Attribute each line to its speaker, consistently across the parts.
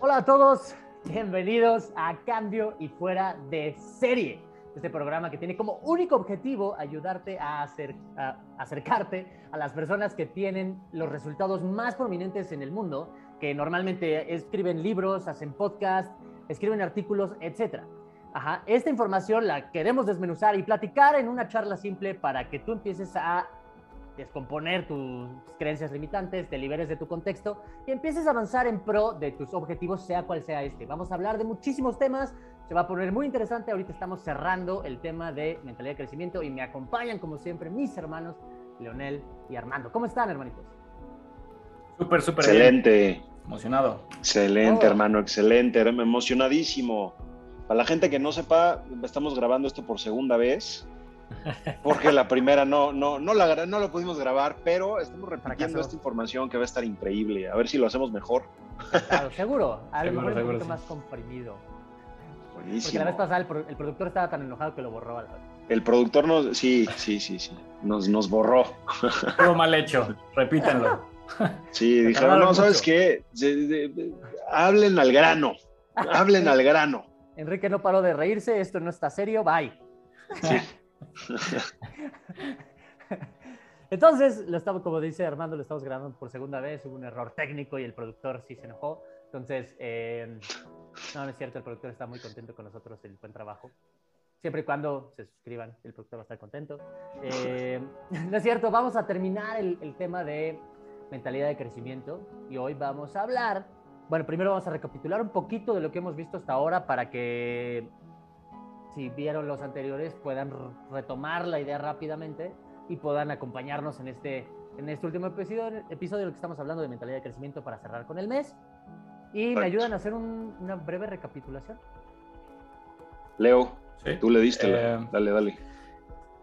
Speaker 1: Hola a todos, bienvenidos a Cambio y Fuera de Serie. Este programa que tiene como único objetivo ayudarte a, hacer, a acercarte a las personas que tienen los resultados más prominentes en el mundo, que normalmente escriben libros, hacen podcast, escriben artículos, etc. Ajá. Esta información la queremos desmenuzar y platicar en una charla simple para que tú empieces a descomponer tus creencias limitantes, te liberes de tu contexto y empieces a avanzar en pro de tus objetivos, sea cual sea este. Vamos a hablar de muchísimos temas, se va a poner muy interesante. Ahorita estamos cerrando el tema de mentalidad de crecimiento y me acompañan, como siempre, mis hermanos Leonel y Armando. ¿Cómo están, hermanitos?
Speaker 2: Súper, súper.
Speaker 3: Excelente.
Speaker 2: Emocionado.
Speaker 3: Excelente, oh. hermano, excelente. Emocionadísimo. Para la gente que no sepa, estamos grabando esto por segunda vez porque la primera no, no, no, la, no lo pudimos grabar, pero estamos repitiendo esta información que va a estar increíble. A ver si lo hacemos mejor.
Speaker 1: Claro, seguro. A lo mejor un poquito más comprimido. Buenísimo. Porque la vez pasada el, productor estaba tan enojado que lo borró.
Speaker 3: El productor nos, sí, sí, sí, sí, nos, nos borró.
Speaker 2: Estuvo mal hecho, repítanlo.
Speaker 3: Sí, dijeron, no, ¿sabes qué? hablen al grano, hablen al grano.
Speaker 1: Enrique no paró de reírse, esto no está serio, bye. Sí. Entonces, lo estamos, como dice Armando, lo estamos grabando por segunda vez, hubo un error técnico y el productor sí se enojó. Entonces, em, no, no es cierto, el productor está muy contento con nosotros, el buen trabajo. Siempre y cuando se suscriban, el productor va a estar contento. Em, no es cierto, vamos a terminar el, el tema de mentalidad de crecimiento y hoy vamos a hablar, bueno, primero vamos a recapitular un poquito de lo que hemos visto hasta ahora para que si vieron los anteriores, puedan retomar la idea rápidamente y puedan acompañarnos en este, en este último episodio, episodio en el que estamos hablando de mentalidad de crecimiento para cerrar con el mes. Y me ayudan a hacer una breve recapitulación.
Speaker 3: Leo, tú le diste, eh, dale, dale.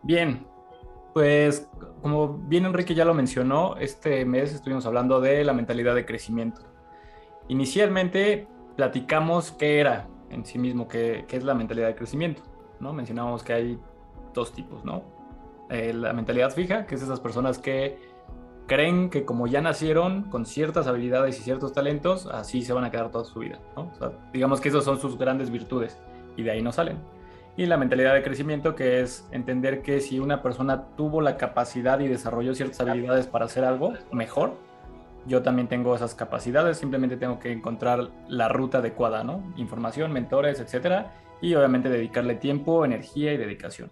Speaker 2: Bien, pues como bien Enrique ya lo mencionó, este mes estuvimos hablando de la mentalidad de crecimiento. Inicialmente platicamos qué era en sí mismo, que, es la mentalidad de crecimiento, ¿no? Mencionábamos que hay dos tipos, ¿no? Eh, la mentalidad fija, que es esas personas que creen que como ya nacieron con ciertas habilidades y ciertos talentos, así se van a quedar toda su vida, digamos que esas son sus grandes virtudes y de ahí no salen. Y la mentalidad de crecimiento, que es entender que si una persona tuvo la capacidad y desarrolló ciertas habilidades para hacer algo mejor, yo también tengo esas capacidades, simplemente tengo que encontrar la ruta adecuada, ¿no? Información, mentores, etcétera, y obviamente dedicarle tiempo, energía y dedicación.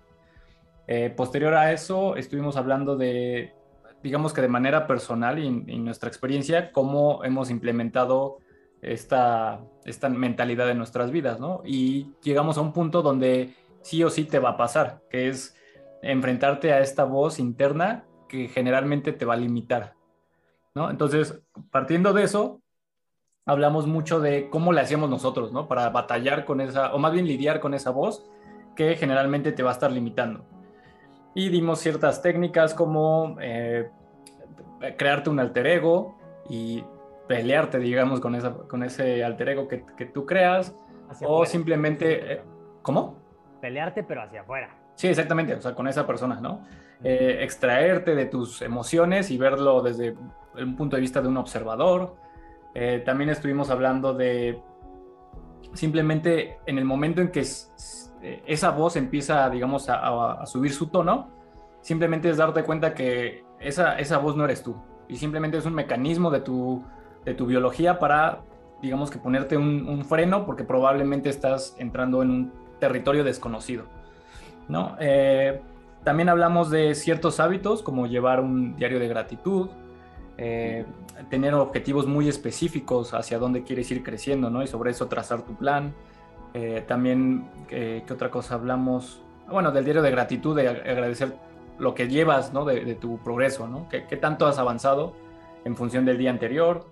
Speaker 2: Eh, posterior a eso, estuvimos hablando de, digamos que de manera personal y en nuestra experiencia, cómo hemos implementado esta, esta mentalidad en nuestras vidas, ¿no? Y llegamos a un punto donde sí o sí te va a pasar, que es enfrentarte a esta voz interna que generalmente te va a limitar, entonces, partiendo de eso, hablamos mucho de cómo le hacíamos nosotros, ¿no? Para batallar con esa, o más bien lidiar con esa voz que generalmente te va a estar limitando. Y dimos ciertas técnicas como eh, crearte un alter ego y pelearte, digamos, con, esa, con ese alter ego que, tú creas, o simplemente... Eh, ¿Cómo?
Speaker 1: Pelearte, pero hacia afuera.
Speaker 2: Sí, exactamente, o sea, con esa persona, ¿no? Eh, extraerte de tus emociones y verlo desde un punto de vista de un observador. Eh, también estuvimos hablando de simplemente en el momento en que eh, esa voz empieza, digamos, a, subir su tono, simplemente es darte cuenta que esa, esa voz no eres tú y simplemente es un mecanismo de tu, de tu biología para, digamos, que ponerte un, freno porque probablemente estás entrando en un territorio desconocido. ¿no? Eh, también hablamos de ciertos hábitos como llevar un diario de gratitud, eh, tener objetivos muy específicos hacia dónde quieres ir creciendo, ¿no? Y sobre eso trazar tu plan. Eh, también, ¿qué otra cosa hablamos? Bueno, del diario de gratitud, de agradecer lo que llevas, ¿no? De, tu progreso, ¿no? ¿Qué, tanto has avanzado en función del día anterior?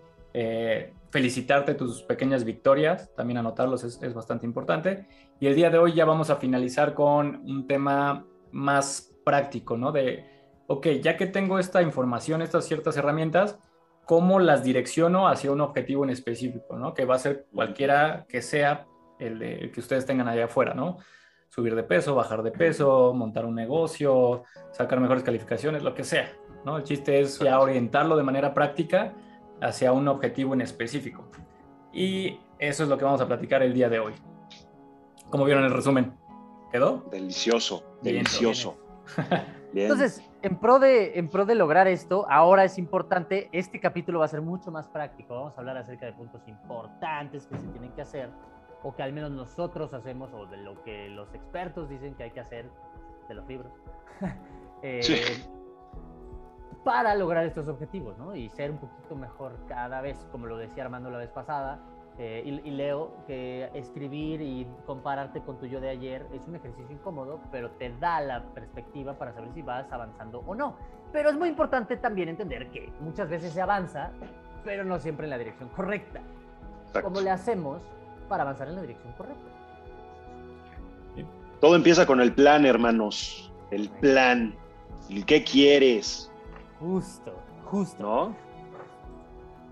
Speaker 2: felicitarte tus pequeñas victorias, también anotarlos es, es bastante importante. Y el día de hoy ya vamos a finalizar con un tema más práctico, ¿no? De, ok, ya que tengo esta información, estas ciertas herramientas, ¿cómo las direcciono hacia un objetivo en específico, ¿no? Que va a ser cualquiera que sea el, que ustedes tengan allá afuera, ¿no? Subir de peso, bajar de peso, montar un negocio, sacar mejores calificaciones, lo que sea, ¿no? El chiste es ya orientarlo de manera práctica hacia un objetivo en específico. Y Eso es lo que vamos a platicar el día de hoy. ¿Cómo vieron el resumen? ¿Quedó?
Speaker 3: Delicioso, delicioso.
Speaker 1: Entonces, en pro, de, en pro de lograr esto, ahora es importante, este capítulo va a ser mucho más práctico. Vamos a hablar acerca de puntos importantes que se tienen que hacer, o que al menos nosotros hacemos, o de lo que los expertos dicen que hay que hacer de los libros. Eh, para lograr estos objetivos, ¿no? Y ser un poquito mejor cada vez, como lo decía Armando la vez pasada, eh, y, leo que escribir y compararte con tu yo de ayer es un ejercicio incómodo, pero te da la perspectiva para saber si vas avanzando o no. Pero es muy importante también entender que muchas veces se avanza, pero no siempre en la dirección correcta. ¿Cómo le hacemos para avanzar en la dirección correcta?
Speaker 3: Todo empieza con el plan, hermanos. El plan. ¿El qué quieres?
Speaker 1: Justo, justo.
Speaker 3: ¿No?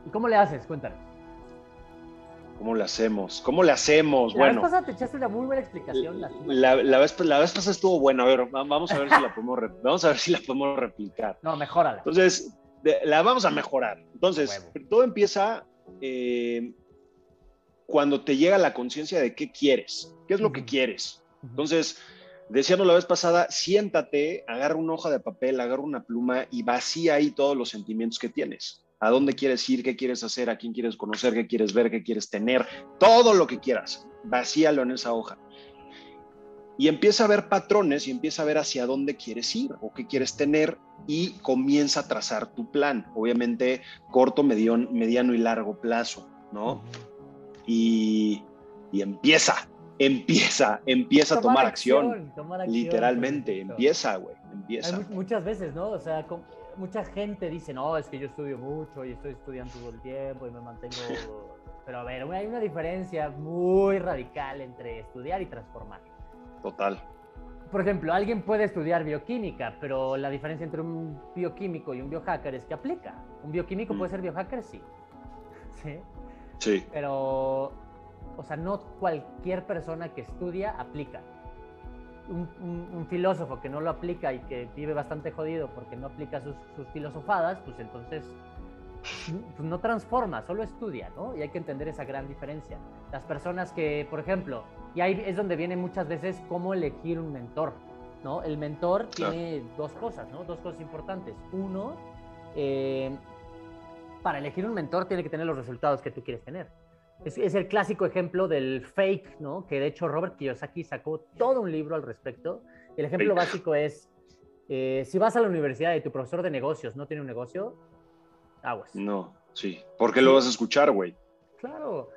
Speaker 1: ¿Y cómo le haces? Cuéntanos.
Speaker 3: ¿Cómo le hacemos? ¿Cómo le hacemos?
Speaker 1: La
Speaker 3: bueno,
Speaker 1: vez pasada te echaste una muy buena explicación.
Speaker 3: La, la, vez, la vez pasada estuvo buena. A ver, vamos a ver si la podemos, vamos a ver si la podemos replicar.
Speaker 1: No, mejórala.
Speaker 3: Entonces, la vamos a mejorar. Entonces, todo empieza eh, cuando te llega la conciencia de qué quieres, qué es lo que quieres. Entonces, decíamos la vez pasada, siéntate, agarra una hoja de papel, agarra una pluma y vacía ahí todos los sentimientos que tienes a dónde quieres ir, qué quieres hacer, a quién quieres conocer, qué quieres ver, qué quieres tener, todo lo que quieras, vacíalo en esa hoja. Y empieza a ver patrones y empieza a ver hacia dónde quieres ir o qué quieres tener y comienza a trazar tu plan, obviamente corto, mediano, mediano y largo plazo, ¿no? Y, empieza, empieza, empieza a tomar acción, literalmente, empieza, güey, empieza.
Speaker 1: muchas veces, ¿no? O sea, mucha gente dice, no, es que yo estudio mucho y estoy estudiando todo el tiempo y me mantengo... Pero a ver, hay una diferencia muy radical entre estudiar y transformar.
Speaker 3: Total.
Speaker 1: Por ejemplo, alguien puede estudiar bioquímica, pero la diferencia entre un bioquímico y un biohacker es que aplica. ¿Un bioquímico puede mm. ser biohacker? Sí. Sí.
Speaker 3: Sí.
Speaker 1: Pero, o sea, no cualquier persona que estudia aplica un, filósofo que no lo aplica y que vive bastante jodido porque no aplica sus, filosofadas, pues entonces pues no transforma, solo estudia, ¿no? Y hay que entender esa gran diferencia. Las personas que, por ejemplo, y ahí es donde viene muchas veces cómo elegir un mentor, ¿no? El mentor tiene dos cosas, ¿no? Dos cosas importantes. Uno, eh, para elegir un mentor tiene que tener los resultados que tú quieres tener. Es, el clásico ejemplo del fake, ¿no? Que de hecho Robert Kiyosaki sacó todo un libro al respecto. El ejemplo básico es, eh, si vas a la universidad y tu profesor de negocios no tiene un negocio, aguas.
Speaker 3: No, sí. ¿Por qué lo vas a escuchar, güey?
Speaker 1: Claro.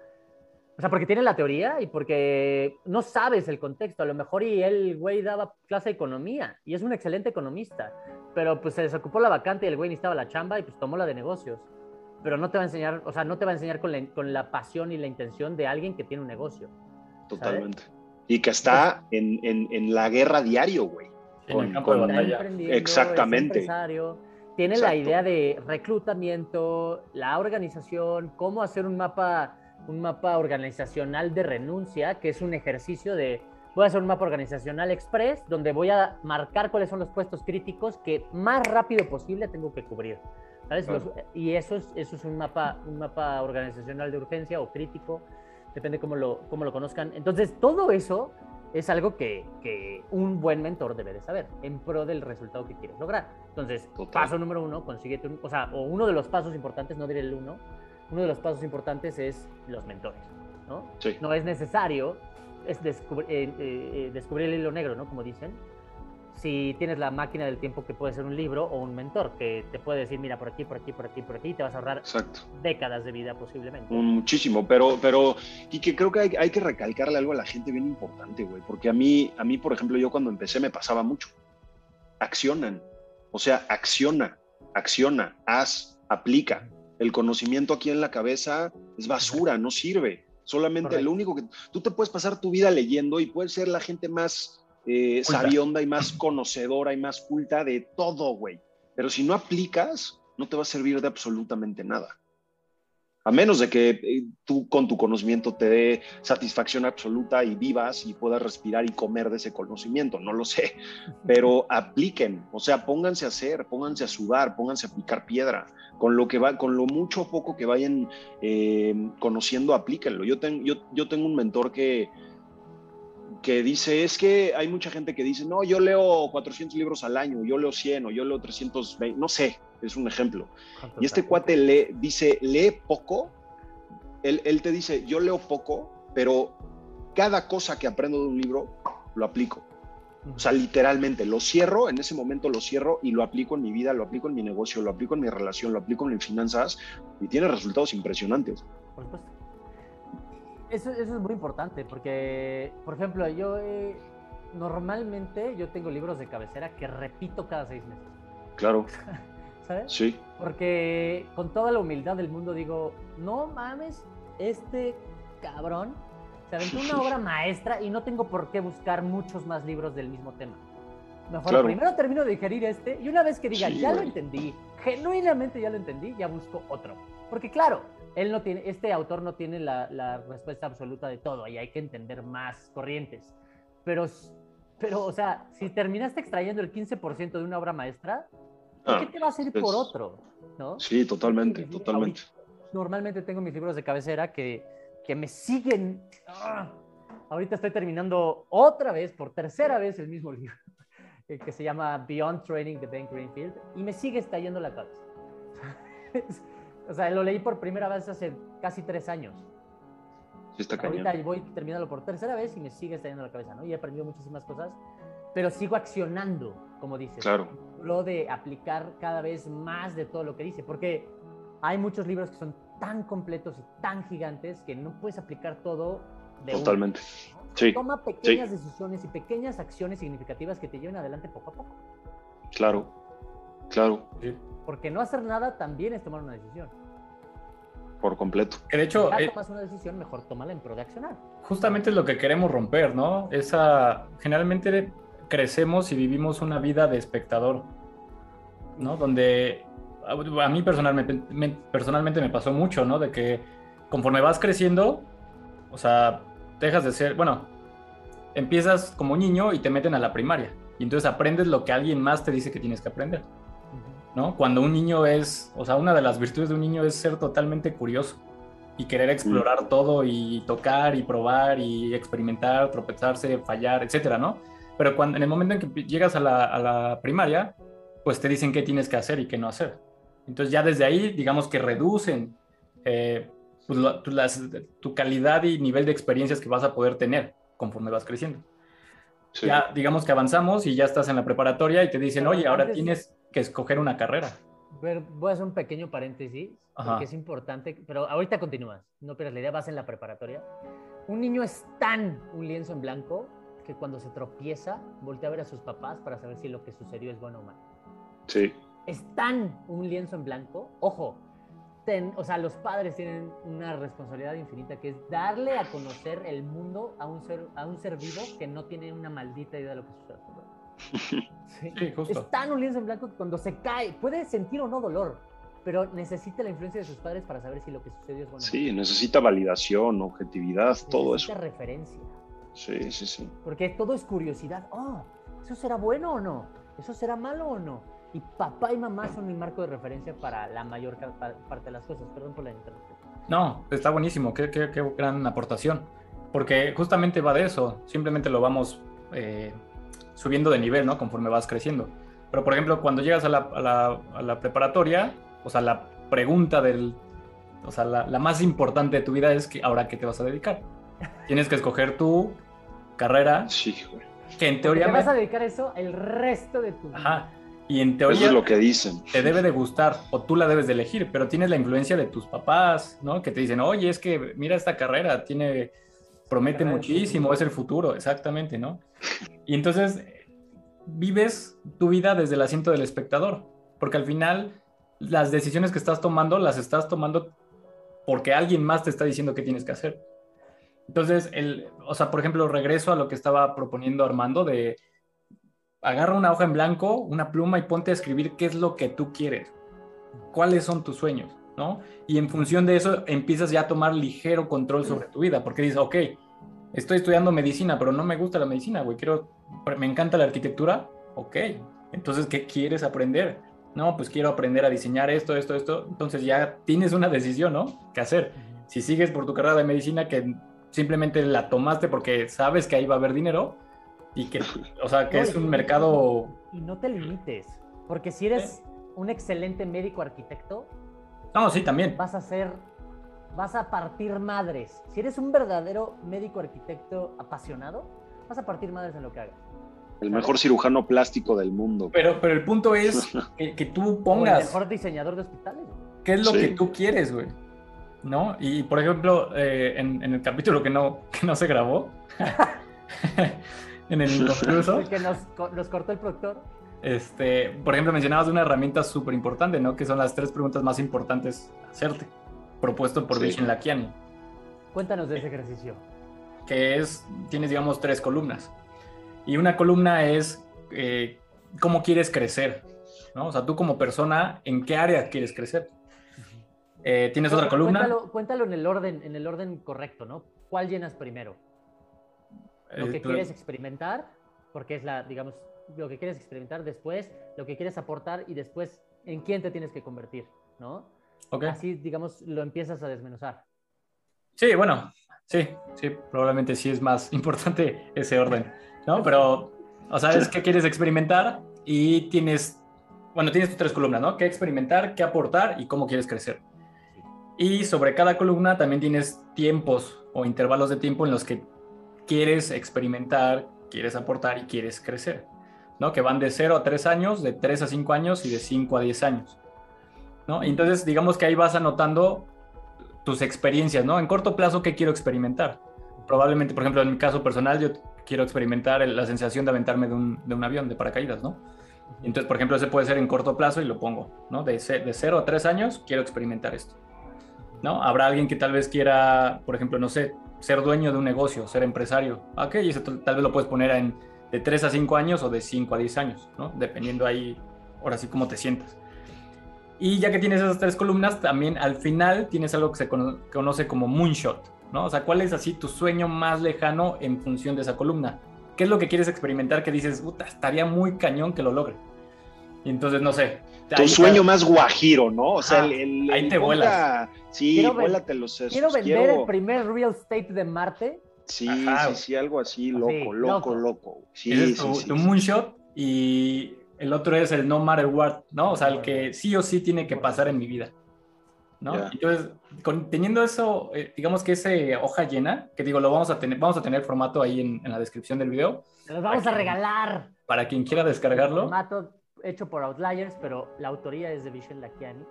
Speaker 1: O sea, porque tiene la teoría y porque no sabes el contexto. A lo mejor y él, güey, daba clase de economía y es un excelente economista, pero pues se desocupó la vacante y el güey necesitaba la chamba y pues tomó la de negocios pero no te va a enseñar, o sea, no te va a enseñar con la, con la pasión y la intención de alguien que tiene un negocio.
Speaker 3: Totalmente. Y que está en, en, en, la guerra diario, güey.
Speaker 2: En el campo de batalla.
Speaker 3: Exactamente.
Speaker 1: Tiene la idea de reclutamiento, la organización, cómo hacer un mapa, un mapa organizacional de renuncia, que es un ejercicio de, voy a hacer un mapa organizacional express, donde voy a marcar cuáles son los puestos críticos que más rápido posible tengo que cubrir y eso es, eso es un mapa, un mapa organizacional de urgencia o crítico, depende cómo lo, cómo lo conozcan. Entonces, todo eso es algo que, que, un buen mentor debe de saber en pro del resultado que quieres lograr. Entonces, paso número uno, consíguete un, o sea, o uno de los pasos importantes, no diré el uno, uno de los pasos importantes es los mentores, ¿no? No es necesario es eh, eh, eh, descubrir el hilo negro, ¿no? Como dicen, si tienes la máquina del tiempo que puede ser un libro o un mentor que te puede decir, mira, por aquí, por aquí, por aquí, por aquí, y te vas a ahorrar décadas de vida posiblemente.
Speaker 3: Muchísimo, pero, pero, y que creo que hay, hay, que recalcarle algo a la gente bien importante, güey, porque a mí, a mí, por ejemplo, yo cuando empecé me pasaba mucho. Accionan, o sea, acciona, acciona, haz, aplica. El conocimiento aquí en la cabeza es basura, no sirve. Solamente lo único que tú te puedes pasar tu vida leyendo y puedes ser la gente más eh, sabionda y más conocedora y más culta de todo, güey. Pero si no aplicas, no te va a servir de absolutamente nada. A menos de que eh, tú con tu conocimiento te dé satisfacción absoluta y vivas y puedas respirar y comer de ese conocimiento, no lo sé, pero apliquen, o sea, pónganse a hacer, pónganse a sudar, pónganse a picar piedra, con lo que va, con lo mucho o poco que vayan eh, conociendo, aplíquenlo. Yo, yo, yo tengo un mentor que, que dice, es que hay mucha gente que dice, no, yo leo 400 libros al año, yo leo 100 o yo leo 320, no sé, es un ejemplo. Y este cuate lee, dice, lee poco, él, él, te dice, yo leo poco, pero cada cosa que aprendo de un libro lo aplico. O sea, literalmente, lo cierro, en ese momento lo cierro y lo aplico en mi vida, lo aplico en mi negocio, lo aplico en mi relación, lo aplico en mis finanzas y tiene resultados impresionantes.
Speaker 1: Por supuesto. Eso, eso es muy importante porque, por ejemplo, yo normalmente yo tengo libros de cabecera que repito cada seis meses.
Speaker 3: Claro.
Speaker 1: ¿sabes?
Speaker 3: Sí.
Speaker 1: Porque con toda la humildad del mundo digo, no mames, este cabrón se aventó una obra maestra y no tengo por qué buscar muchos más libros del mismo tema. Mejor primero termino de digerir este y una vez que diga, ya lo entendí, genuinamente ya lo entendí, ya busco otro. Porque claro, él no tiene, este autor no tiene la, la respuesta absoluta de todo y hay que entender más corrientes. Pero, pero, o sea, si terminaste extrayendo el 15% de una obra maestra, ¿Por qué ah, te vas a ir por otro? ¿no?
Speaker 3: Sí, totalmente, totalmente.
Speaker 1: normalmente tengo mis libros de cabecera que, que me siguen. ¡ah! Ahorita estoy terminando otra vez, por tercera vez, el mismo libro, que se llama Beyond Training de Ben Greenfield, y me sigue estallando la cabeza. o sea, lo leí por primera vez hace casi tres años.
Speaker 3: Sí, está
Speaker 1: Ahorita voy terminando por tercera vez y me sigue estallando la cabeza, ¿no? Y he aprendido muchísimas cosas, pero sigo accionando, como dices.
Speaker 3: Claro
Speaker 1: lo de aplicar cada vez más de todo lo que dice, porque hay muchos libros que son tan completos y tan gigantes que no puedes aplicar todo de
Speaker 3: Totalmente. Sí.
Speaker 1: Toma pequeñas decisiones y pequeñas acciones significativas que te lleven adelante poco a poco.
Speaker 3: Claro, claro.
Speaker 1: Porque no hacer nada también es tomar una decisión.
Speaker 3: Por completo.
Speaker 2: Que de hecho.
Speaker 1: Si eh, tomas una decisión, mejor tómala en pro de accionar.
Speaker 2: Justamente es lo que queremos romper, ¿no? Esa. Generalmente crecemos y vivimos una vida de espectador, ¿no? Donde a mí personalmente me, personalmente me pasó mucho, ¿no? De que conforme vas creciendo, o sea, dejas de ser, bueno, empiezas como niño y te meten a la primaria. Y entonces aprendes lo que alguien más te dice que tienes que aprender. ¿No? Cuando un niño es, o sea, una de las virtudes de un niño es ser totalmente curioso y querer explorar todo y tocar y probar y experimentar, tropezarse, fallar, etcétera, ¿no? Pero cuando, en el momento en que llegas a la, primaria, pues te dicen qué tienes que hacer y qué no hacer. Entonces ya desde ahí, digamos que reducen eh, pues, tu, calidad y nivel de experiencias que vas a poder tener conforme vas creciendo. Ya digamos que avanzamos y ya estás en la preparatoria y te dicen, oye, ahora tienes que escoger una carrera.
Speaker 1: Voy a hacer un pequeño paréntesis, porque es importante, pero ahorita continúas, no pierdas la idea, vas en la preparatoria. Un niño es tan un lienzo en blanco que cuando se tropieza, voltea a ver a sus papás para saber si lo que sucedió es bueno o malo.
Speaker 3: Sí.
Speaker 1: Es tan un lienzo en blanco. Ojo, o sea, los padres tienen una responsabilidad infinita que es darle a conocer el mundo a un ser, a un ser vivo que no tiene una maldita idea de lo que sucede.
Speaker 2: ¿Sí? sí justo.
Speaker 1: Es tan un lienzo en blanco que cuando se cae puede sentir o no dolor, pero necesita la influencia de sus padres para saber si lo que sucedió es bueno.
Speaker 3: Sí, necesita validación, objetividad, todo eso.
Speaker 1: Necesita referencia.
Speaker 3: Sí, sí, sí.
Speaker 1: Porque todo es curiosidad. Oh, ¿eso será bueno o no? ¿Eso será malo o no? Y papá y mamá son mi marco de referencia para la mayor parte de las cosas. Perdón por la interrupción.
Speaker 2: No, está buenísimo. Qué, qué, qué gran aportación. Porque justamente va de eso. Simplemente lo vamos eh, subiendo de nivel, ¿no? Conforme vas creciendo. Pero, por ejemplo, cuando llegas a la, a la, a la preparatoria, o sea, la pregunta del... O sea, la, la más importante de tu vida es que ahora qué te vas a dedicar. Tienes que escoger tu carrera.
Speaker 3: Sí, güey.
Speaker 2: Que en teoría.
Speaker 1: Te vas a dedicar eso el resto de tu vida.
Speaker 2: Ajá. Y en teoría.
Speaker 3: Eso es lo que dicen.
Speaker 2: Te debe de gustar o tú la debes de elegir, pero tienes la influencia de tus papás, ¿no? Que te dicen, oye, es que mira esta carrera, tiene. Promete muchísimo, es el futuro, exactamente, ¿no? Y entonces vives tu vida desde el asiento del espectador, porque al final las decisiones que estás tomando las estás tomando porque alguien más te está diciendo qué tienes que hacer. Entonces, el, o sea, por ejemplo, regreso a lo que estaba proponiendo Armando de agarra una hoja en blanco, una pluma y ponte a escribir qué es lo que tú quieres. ¿Cuáles son tus sueños? ¿no? Y en función de eso empiezas ya a tomar ligero control sobre tu vida, porque dices, ok, estoy estudiando medicina, pero no me gusta la medicina, güey, quiero, me encanta la arquitectura, ok, entonces, ¿qué quieres aprender? No, pues quiero aprender a diseñar esto, esto, esto, entonces ya tienes una decisión, ¿no? ¿Qué hacer? Si sigues por tu carrera de medicina que simplemente la tomaste porque sabes que ahí va a haber dinero y que, o sea, que es un mercado...
Speaker 1: Y no te limites, porque si eres un excelente médico arquitecto,
Speaker 2: no, sí, también.
Speaker 1: Vas a ser, vas a partir madres. Si eres un verdadero médico arquitecto apasionado, vas a partir madres en lo que hagas.
Speaker 3: El mejor cirujano plástico del mundo.
Speaker 2: Pero, pero el punto es que, tú pongas.
Speaker 1: el mejor diseñador de hospitales.
Speaker 2: ¿Qué es lo que tú quieres, güey? ¿No? Y por ejemplo, eh, en, el capítulo que no, que no se grabó, en el
Speaker 1: inconcluso. que nos, nos cortó el productor.
Speaker 2: Este, por ejemplo, mencionabas una herramienta súper importante, ¿no? Que son las tres preguntas más importantes a hacerte, propuesto por sí. Lakiani.
Speaker 1: Cuéntanos de ese ejercicio.
Speaker 2: Que es, tienes, digamos, tres columnas. Y una columna es eh, cómo quieres crecer, ¿no? O sea, tú como persona, ¿en qué área quieres crecer? Eh, ¿Tienes otra columna?
Speaker 1: Cuéntalo, en, el orden, en el orden correcto, ¿no? ¿Cuál llenas primero? ¿Lo que quieres experimentar? Porque es la, digamos, lo que quieres experimentar, después lo que quieres aportar y después en quién te tienes que convertir, ¿no? Así, digamos, lo empiezas a desmenuzar.
Speaker 2: Sí, bueno, sí, sí, probablemente sí es más importante ese orden, ¿no? Pero, o sea, es que quieres experimentar y tienes, bueno, tienes tus tres columnas, ¿no? ¿Qué experimentar, qué aportar y cómo quieres crecer? Y sobre cada columna también tienes tiempos o intervalos de tiempo en los que quieres experimentar, quieres aportar y quieres crecer. ¿no? Que van de 0 a 3 años, de 3 a 5 años y de 5 a 10 años, ¿no? Entonces, digamos que ahí vas anotando tus experiencias, ¿no? En corto plazo, ¿qué quiero experimentar? Probablemente, por ejemplo, en mi caso personal, yo quiero experimentar la sensación de aventarme de un, de un avión, de paracaídas, ¿no? Entonces, por ejemplo, ese puede ser en corto plazo y lo pongo, ¿no? De, de 0 a 3 años, quiero experimentar esto, ¿no? Habrá alguien que tal vez quiera, por ejemplo, no sé, ser dueño de un negocio, ser empresario. Ok, y eso tal vez lo puedes poner en de 3 a 5 años o de 5 a 10 años, ¿no? Dependiendo ahí, ahora sí, cómo te sientas. Y ya que tienes esas tres columnas, también al final tienes algo que se conoce como moonshot, ¿no? O sea, ¿cuál es así tu sueño más lejano en función de esa columna? ¿Qué es lo que quieres experimentar que dices, puta, estaría muy cañón que lo logre? Y entonces, no sé.
Speaker 3: Tu sueño más guajiro, ¿no? O sea, el,
Speaker 2: ahí te vuelas.
Speaker 3: Sí, quiero vuélate los
Speaker 1: sesos. Quiero vender el primer real estate de Marte
Speaker 3: Sí, sí, sí, algo así, loco, loco, loco, Sí,
Speaker 2: es tu, moonshot y el otro es el no matter what, ¿no? O sea, el que sí o sí tiene que pasar en mi vida, ¿no? Entonces, teniendo eso, eh, digamos que esa hoja llena, que digo, lo vamos a tener, vamos a tener formato ahí en, la descripción del video.
Speaker 1: Se los vamos a regalar.
Speaker 2: Para quien quiera descargarlo.
Speaker 1: Formato hecho por Outliers, pero la autoría es de Michelle Lakiani.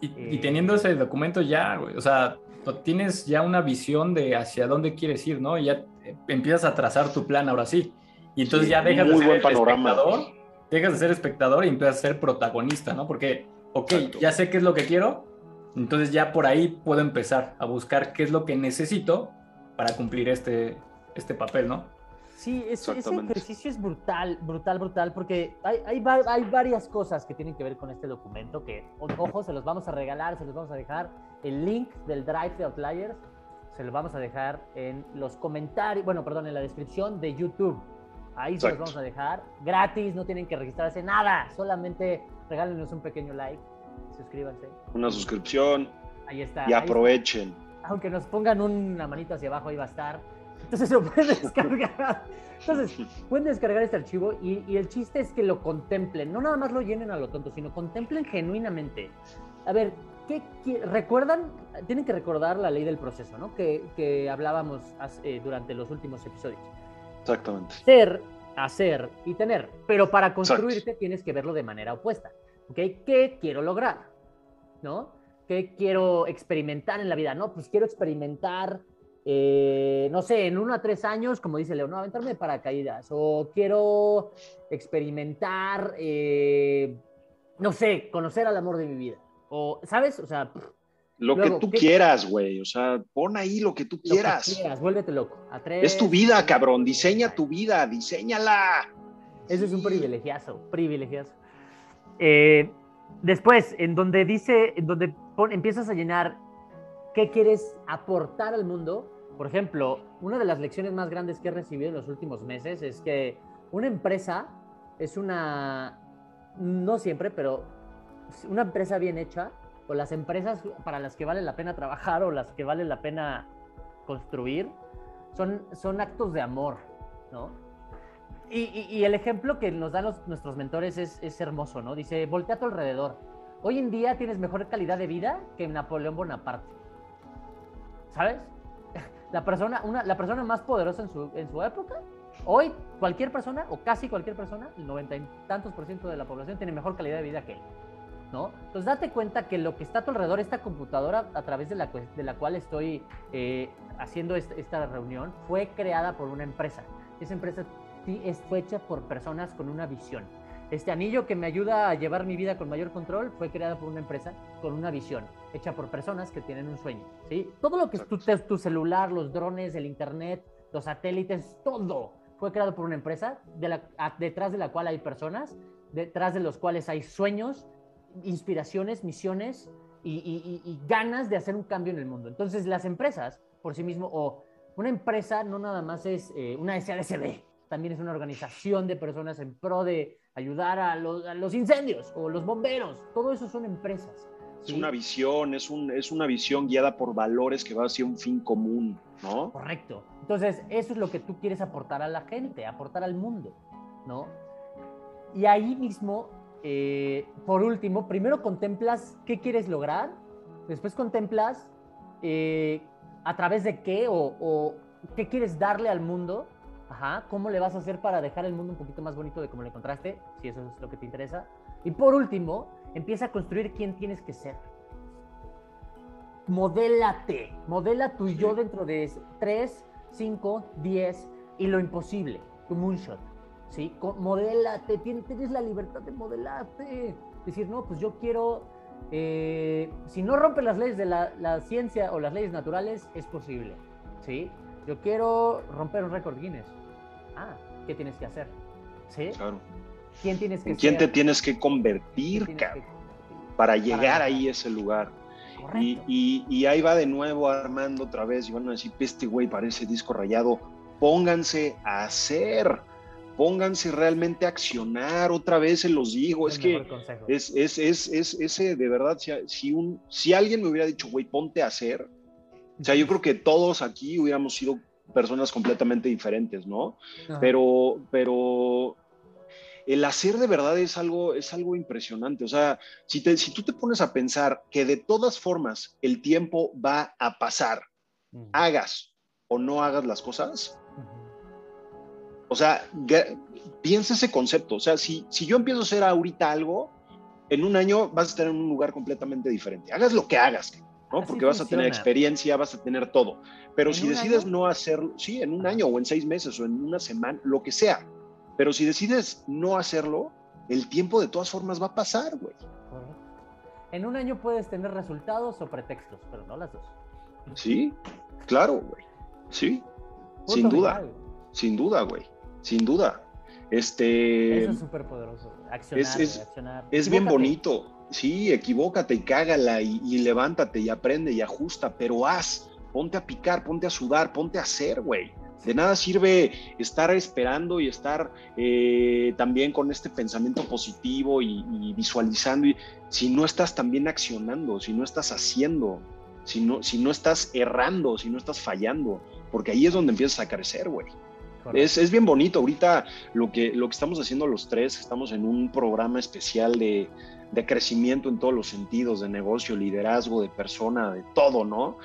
Speaker 2: Y, teniendo ese documento ya, o sea, tienes ya una visión de hacia dónde quieres ir, ¿no? Y ya empiezas a trazar tu plan ahora sí. Y entonces ya dejas de ser espectador, dejas de ser espectador y empiezas a ser protagonista, ¿no? Porque, ok, ya sé qué es lo que quiero, entonces ya por ahí puedo empezar a buscar qué es lo que necesito para cumplir este, este papel, ¿no?
Speaker 1: Sí, ese, ejercicio es brutal, brutal, brutal, porque hay, hay, varias cosas que tienen que ver con este documento que, ojo, se los vamos a regalar, se los vamos a dejar. El link del Drive de Outliers se lo vamos a dejar en los comentarios, bueno, perdón, en la descripción de YouTube. Ahí se los vamos a dejar gratis, no tienen que registrarse nada, solamente regálenos un pequeño like, suscríbanse.
Speaker 3: Una suscripción.
Speaker 1: Ahí está.
Speaker 3: Y aprovechen.
Speaker 1: Aunque nos pongan una manita hacia abajo, ahí va a estar entonces lo pueden descargar. Entonces, pueden descargar este archivo y, el chiste es que lo contemplen. No nada más lo llenen a lo tonto, sino contemplen genuinamente. A ver, ¿qué, recuerdan? Tienen que recordar la ley del proceso, ¿no? Que, hablábamos eh, durante los últimos episodios.
Speaker 3: Exactamente.
Speaker 1: Ser, hacer y tener. Pero para construirte tienes que verlo de manera opuesta. ¿Ok? ¿Qué quiero lograr? ¿No? ¿Qué quiero experimentar en la vida? No, pues quiero experimentar eh, no sé, en uno a tres años, como dice Leo, no, aventarme de paracaídas, o quiero experimentar, eh, no sé, conocer al amor de mi vida, o, ¿sabes? O sea...
Speaker 3: Lo que tú quieras, güey, o sea, pon ahí lo que tú quieras.
Speaker 1: Lo que quieras, vuélvete loco.
Speaker 3: es tu vida, cabrón, diseña tu vida, diseñala.
Speaker 1: Ese es un privilegiazo, privilegiazo. Eh, después, en donde dice, en donde empiezas a llenar qué quieres aportar al mundo. Por ejemplo, una de las lecciones más grandes que he recibido en los últimos meses es que una empresa es una, no siempre, pero una empresa bien hecha, o las empresas para las que vale la pena trabajar o las que vale la pena construir, son, son actos de amor, ¿no? Y, el ejemplo que nos dan nuestros mentores es, es, hermoso, ¿no? Dice, voltea a tu alrededor. Hoy en día tienes mejor calidad de vida que Napoleón Bonaparte. ¿Sabes? La persona, una, la persona más poderosa en su, en su época, hoy cualquier persona, o casi cualquier persona, el noventa y tantos por ciento de la población tiene mejor calidad de vida que él. ¿No? Entonces date cuenta que lo que está a tu alrededor, esta computadora a través de la, de la cual estoy eh, haciendo esta, reunión, fue creada por una empresa. Esa empresa fue hecha por personas con una visión. Este anillo que me ayuda a llevar mi vida con mayor control fue creado por una empresa con una visión, hecha por personas que tienen un sueño. ¿sí? Todo lo que es tu, tu celular, los drones, el internet, los satélites, todo fue creado por una empresa de la, detrás de la cual hay personas, detrás de los cuales hay sueños, inspiraciones, misiones y, ganas de hacer un cambio en el mundo. Entonces, las empresas, por sí mismo, o una empresa no nada más es eh, una SADCB, también es una organización de personas en pro de ayudar a los, incendios o los bomberos. Todo eso son empresas.
Speaker 3: Es una visión, es, un, es una visión guiada por valores que va hacia un fin común, ¿no?
Speaker 1: Correcto. Entonces, eso es lo que tú quieres aportar a la gente, aportar al mundo, ¿no? Y ahí mismo eh, por último, primero contemplas qué quieres lograr, después contemplas eh, a través de qué o, qué quieres darle al mundo, Ajá, cómo le vas a hacer para dejar el mundo un poquito más bonito de como lo encontraste, si eso es lo que te interesa. Y por último, empieza a construir quién tienes que ser. Modélate, modela tu yo dentro de 3, 5, 10 y lo imposible, tu moonshot. ¿Sí? Modélate, tienes la libertad de modelarte. Decir, no, pues yo quiero, eh, si no rompe las leyes de la, ciencia o las leyes naturales, es posible, ¿sí? Yo quiero romper un récord Guinness. Ah, ¿qué tienes que hacer? ¿Sí?
Speaker 3: Claro.
Speaker 1: ¿Quién tienes que
Speaker 3: ¿En quién te tienes que convertir, para llegar ahí a ese lugar? Y, y, ahí va de nuevo Armando otra vez y van a decir, este güey parece disco rayado. Pónganse a hacer pónganse realmente a accionar, otra vez se los digo, es que es, es, es, es, ese de verdad, si, un, si alguien me hubiera dicho, güey, ponte a hacer, o sea, yo creo que todos aquí hubiéramos sido personas completamente diferentes, ¿no? Pero, pero el hacer de verdad es algo, es algo impresionante. O sea, si, te, si tú te pones a pensar que de todas formas el tiempo va a pasar, hagas o no hagas las cosas, o sea, piensa ese concepto. O sea, si, si yo empiezo a hacer ahorita algo, en un año vas a estar en un lugar completamente diferente. Hagas lo que hagas, ¿no? Porque vas a tener experiencia, vas a tener todo. Pero si decides no hacerlo, sí, en un año o en seis meses o en una semana, lo que sea. Pero si decides no hacerlo, el tiempo de todas formas va a pasar, güey.
Speaker 1: En un año puedes tener resultados o pretextos, pero no las dos.
Speaker 3: Sí, claro, güey. Sí, sin duda. Sin duda, güey sin duda. Este,
Speaker 1: Eso es súper poderoso. Accionar,
Speaker 3: es,
Speaker 1: accionar.
Speaker 3: es bien bonito. Sí, equivócate y cágala y, levántate y aprende y ajusta, pero haz, ponte a picar, ponte a sudar, ponte a hacer, güey. De nada sirve estar esperando y estar eh, también con este pensamiento positivo y, y visualizando y, si no estás también accionando, si no estás haciendo, si no, si no estás errando, si no estás fallando, porque ahí es donde empiezas a crecer, güey. Es, es, bien bonito. Ahorita lo que, lo que estamos haciendo los tres, estamos en un programa especial de, de crecimiento en todos los sentidos, de negocio, liderazgo, de persona, de todo, ¿no?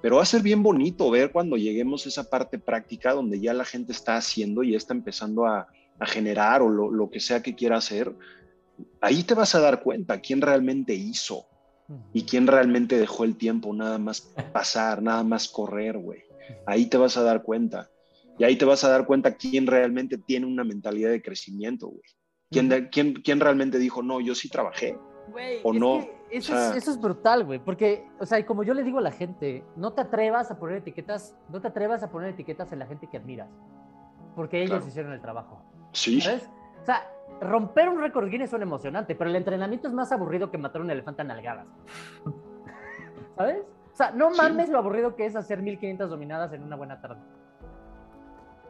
Speaker 3: Pero va a ser bien bonito ver cuando lleguemos a esa parte práctica donde ya la gente está haciendo y está empezando a, a generar o lo, lo, que sea que quiera hacer. Ahí te vas a dar cuenta quién realmente hizo y quién realmente dejó el tiempo nada más pasar, nada más correr, güey. Ahí te vas a dar cuenta. Y ahí te vas a dar cuenta quién realmente tiene una mentalidad de crecimiento, güey. ¿Quién, quién, quién realmente dijo, no, yo sí trabajé? o no.
Speaker 1: Eso, es, eso, es, brutal, güey, porque, o sea, como yo le digo a la gente, no te atrevas a poner etiquetas, no te atrevas a poner etiquetas en la gente que admiras, porque ellos hicieron el trabajo.
Speaker 3: Sí.
Speaker 1: ¿Sabes? O sea, romper un récord Guinness es emocionante, pero el entrenamiento es más aburrido que matar un elefante a nalgadas. ¿Sabes? O sea, no
Speaker 3: Sí.
Speaker 1: mames lo aburrido que es hacer 1500 dominadas en una buena tarde.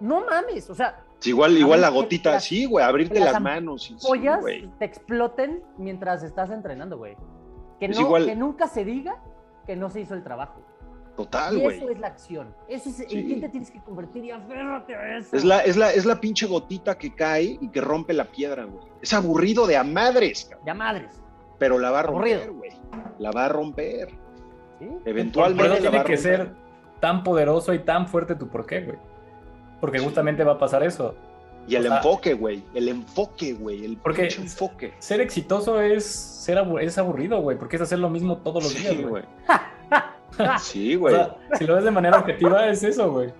Speaker 1: No mames, o sea,
Speaker 3: Sí, igual, igual la
Speaker 1: que
Speaker 3: gotita,
Speaker 1: las-
Speaker 3: sí, güey, abrirte
Speaker 1: que las
Speaker 3: las manos. sí, sí,
Speaker 1: pollas
Speaker 3: güey.
Speaker 1: te exploten mientras estás entrenando, güey. Que,
Speaker 3: Es
Speaker 1: no,
Speaker 3: igual.
Speaker 1: que nunca se diga que no se hizo el trabajo.
Speaker 3: Total,
Speaker 1: y
Speaker 3: güey.
Speaker 1: eso es la acción. Eso es
Speaker 3: Sí.
Speaker 1: en quién te tienes que convertir y aférrate a eso.
Speaker 3: Es la, es, la, es la pinche gotita que cae y que rompe la piedra, güey. Es aburrido de a madres, cabrón.
Speaker 1: Ya madres.
Speaker 3: pero la va a romper, güey. La va a romper.
Speaker 1: ¿sí?
Speaker 2: Por
Speaker 3: Eventualmente
Speaker 2: eso
Speaker 3: la va
Speaker 2: tiene
Speaker 3: a
Speaker 2: que
Speaker 3: romper.
Speaker 2: ser tan poderoso y tan fuerte tu porqué, güey. Porque
Speaker 3: Sí.
Speaker 2: justamente va a pasar eso.
Speaker 3: Y el
Speaker 2: o sea-
Speaker 3: enfoque, güey. El enfoque, güey. El
Speaker 2: Porque-
Speaker 3: enfoque.
Speaker 2: Ser exitoso es ser abu- es aburrido, güey, porque es hacer lo mismo todos los días,
Speaker 3: Sí,
Speaker 2: güey.
Speaker 3: güey. Sí,
Speaker 2: O
Speaker 3: güey.
Speaker 2: sea, si lo ves de manera objetiva, es eso, güey.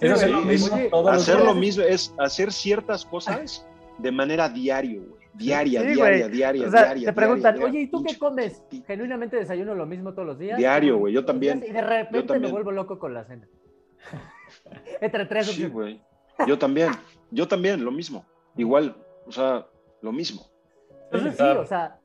Speaker 2: Es hacer
Speaker 3: sí,
Speaker 2: lo mismo
Speaker 1: oye,
Speaker 2: todos los
Speaker 3: Hacer
Speaker 2: días.
Speaker 3: lo mismo es hacer ciertas cosas de manera diario, güey. Diaria,
Speaker 1: Sí,
Speaker 3: diaria, diaria,
Speaker 1: O sea,
Speaker 3: diaria.
Speaker 1: te preguntan,
Speaker 3: diaria,
Speaker 1: oye, ¿y tú qué comes? Genuinamente desayuno lo mismo todos los días.
Speaker 3: Diario, güey, yo
Speaker 1: los días,
Speaker 3: también.
Speaker 1: Y de repente me
Speaker 3: también.
Speaker 1: vuelvo loco con la cena. Entre tres
Speaker 3: Sí, güey. Yo también. Yo también, lo mismo. Igual, o sea, lo mismo.
Speaker 1: Entonces,
Speaker 2: Sí, o sea,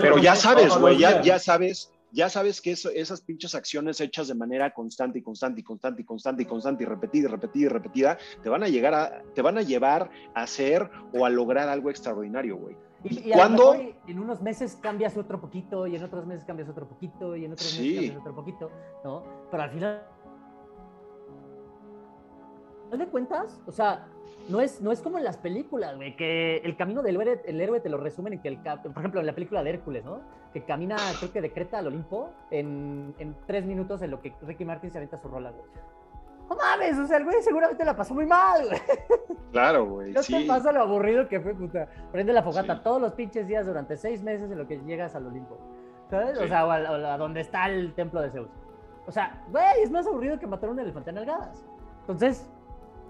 Speaker 3: Pero ya sabes, güey, ya, sabes, ya sabes que eso- esas pinches acciones hechas de manera constante y constante y constante y constante y constante y repetida y repetida y repetida, te van a llegar a, te van a llevar a hacer o a lograr algo extraordinario, güey.
Speaker 1: y,
Speaker 3: ¿Y cuándo?
Speaker 1: en unos meses cambias otro poquito, y en otros meses cambias otro poquito, y en otros
Speaker 3: Sí.
Speaker 1: meses cambias otro poquito, ¿no? Pero al final. ¿No de cuentas? O sea, no es, no es como en las películas, güey, que el camino del héroe, el héroe te lo resumen en que el. cap- Por ejemplo, en la película de Hércules, ¿no? Que camina, creo que de Creta al Olimpo en, en tres minutos en lo que Ricky Martin se avienta su rola, güey. No mames, o sea, el güey seguramente la pasó muy mal, güey.
Speaker 3: Claro, güey.
Speaker 1: No
Speaker 3: Sí.
Speaker 1: te pasa lo aburrido que fue, puta. Prende la fogata
Speaker 3: Sí.
Speaker 1: todos los pinches días durante seis meses en lo que llegas al Olimpo. ¿Sabes? O
Speaker 3: Sí.
Speaker 1: sea, o a, o a donde está el templo de Zeus. O sea, güey, es más aburrido que matar a un elefante a nalgadas. Entonces,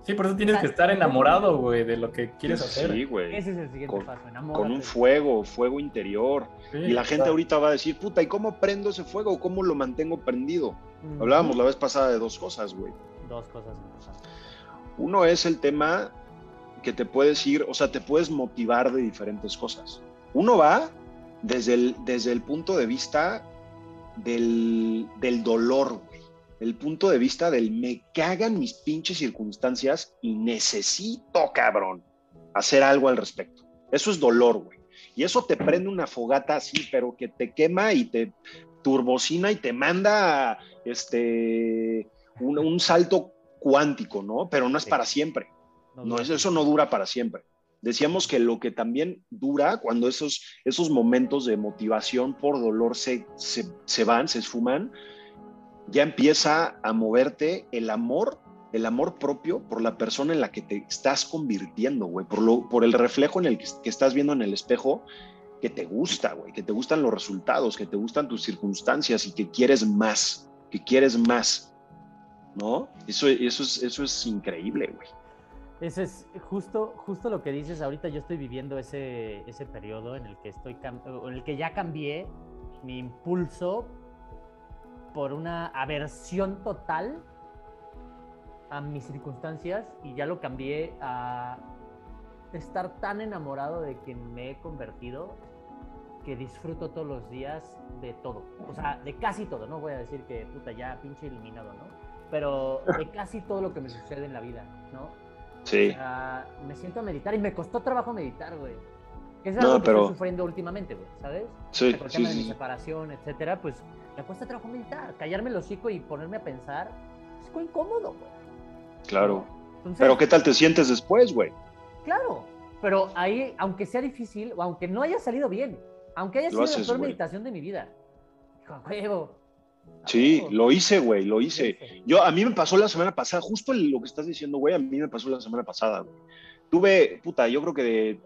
Speaker 2: Sí, por eso tienes que estar enamorado, güey, de lo que quieres hacer.
Speaker 3: Sí, güey.
Speaker 1: ese es el siguiente
Speaker 3: Con-
Speaker 1: paso. Enamórate.
Speaker 3: Con un fuego, fuego interior.
Speaker 2: Sí,
Speaker 3: Y la gente ahorita va a decir, puta, ¿y cómo prendo ese fuego? ¿Cómo lo mantengo prendido? Hablábamos la vez pasada de dos cosas, güey.
Speaker 1: Dos cosas importantes.
Speaker 3: Uno es el tema que te puedes ir, o sea, te puedes motivar de diferentes cosas. Uno va desde el, desde el punto de vista del, del dolor, güey. El punto de vista del me cagan mis pinches circunstancias y necesito, cabrón, hacer algo al respecto. Eso es dolor, güey. Y eso te prende una fogata así, pero que te quema y te turbocina y te manda este, un, un salto cuántico, ¿no? Pero no es para siempre.
Speaker 1: No,
Speaker 3: No,
Speaker 1: no,
Speaker 3: es- eso no dura para siempre. Decíamos que lo que también dura cuando esos, esos momentos de motivación por dolor se, se, se van, se esfuman, ya empieza a moverte el amor, el amor propio por la persona en la que te estás convirtiendo, güey, por, lo, por el reflejo en el que, estás viendo en el espejo que te gusta, güey, que te gustan los resultados, que te gustan tus circunstancias y que quieres más, que quieres más, ¿no? Eso, eso, es, eso es increíble, güey.
Speaker 1: Ese es justo, justo lo que dices. Ahorita yo estoy viviendo ese, ese periodo en el que estoy en el que ya cambié mi impulso por una aversión total a mis circunstancias y ya lo cambié a estar tan enamorado de quien me he convertido que disfruto todos los días de todo. O sea, de casi todo. No voy a decir que puta ya pinche iluminado, ¿no? Pero de casi todo lo que me sucede en la vida, ¿no?
Speaker 3: Sí.
Speaker 1: O sea, me siento a meditar y me costó trabajo meditar, güey. Que Es
Speaker 3: No,
Speaker 1: algo que
Speaker 3: pero-
Speaker 1: estoy sufriendo últimamente, güey, ¿sabes?
Speaker 3: Sí,
Speaker 1: Con el
Speaker 3: sí,
Speaker 1: tema de mi
Speaker 3: sí.
Speaker 1: separación, etcétera, pues me cuesta trabajo meditar. Callarme el hocico y ponerme a pensar es muy incómodo, güey.
Speaker 3: Claro.
Speaker 1: Entonces,
Speaker 3: Pero ¿qué tal te sientes después, güey?
Speaker 1: Claro, pero ahí, aunque sea difícil o aunque no haya salido bien, aunque haya sido la peor
Speaker 3: güey.
Speaker 1: meditación de mi vida, a huevo.
Speaker 3: Sí,
Speaker 1: huevo.
Speaker 3: lo hice, güey, lo hice. Yo, a mí me pasó la semana pasada, justo lo que estás diciendo, güey, a mí me pasó la semana pasada, güey. Tuve, puta, yo creo que de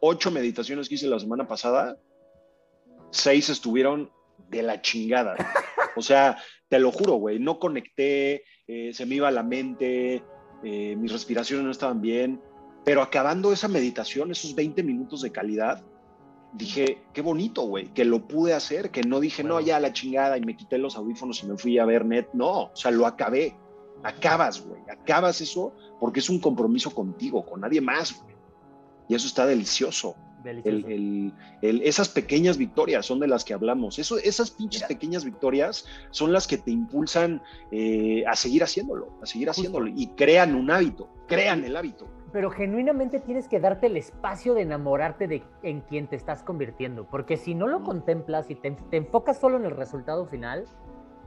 Speaker 3: ocho meditaciones que hice la semana pasada, seis estuvieron de la chingada. O sea, te lo juro, güey, no conecté, eh, se me iba la mente, eh, mis respiraciones no estaban bien, pero acabando esa meditación, esos 20 minutos de calidad, dije, qué bonito, güey, que lo pude hacer, que no dije, no,
Speaker 1: Bueno.
Speaker 3: ya la chingada y me quité los audífonos y me fui a ver net. No, o sea, lo acabé. Acabas, güey, acabas eso porque es un compromiso contigo, con nadie más, güey. Y eso está delicioso. Esas pequeñas victorias son de las que hablamos. Eso, esas pinches pequeñas victorias son las que te impulsan eh, a seguir haciéndolo, a seguir haciéndolo y crean un hábito, crean el hábito.
Speaker 1: Pero genuinamente tienes que darte el espacio de enamorarte de en quien te estás convirtiendo, porque si no lo contemplas y te, enfocas solo en el resultado final,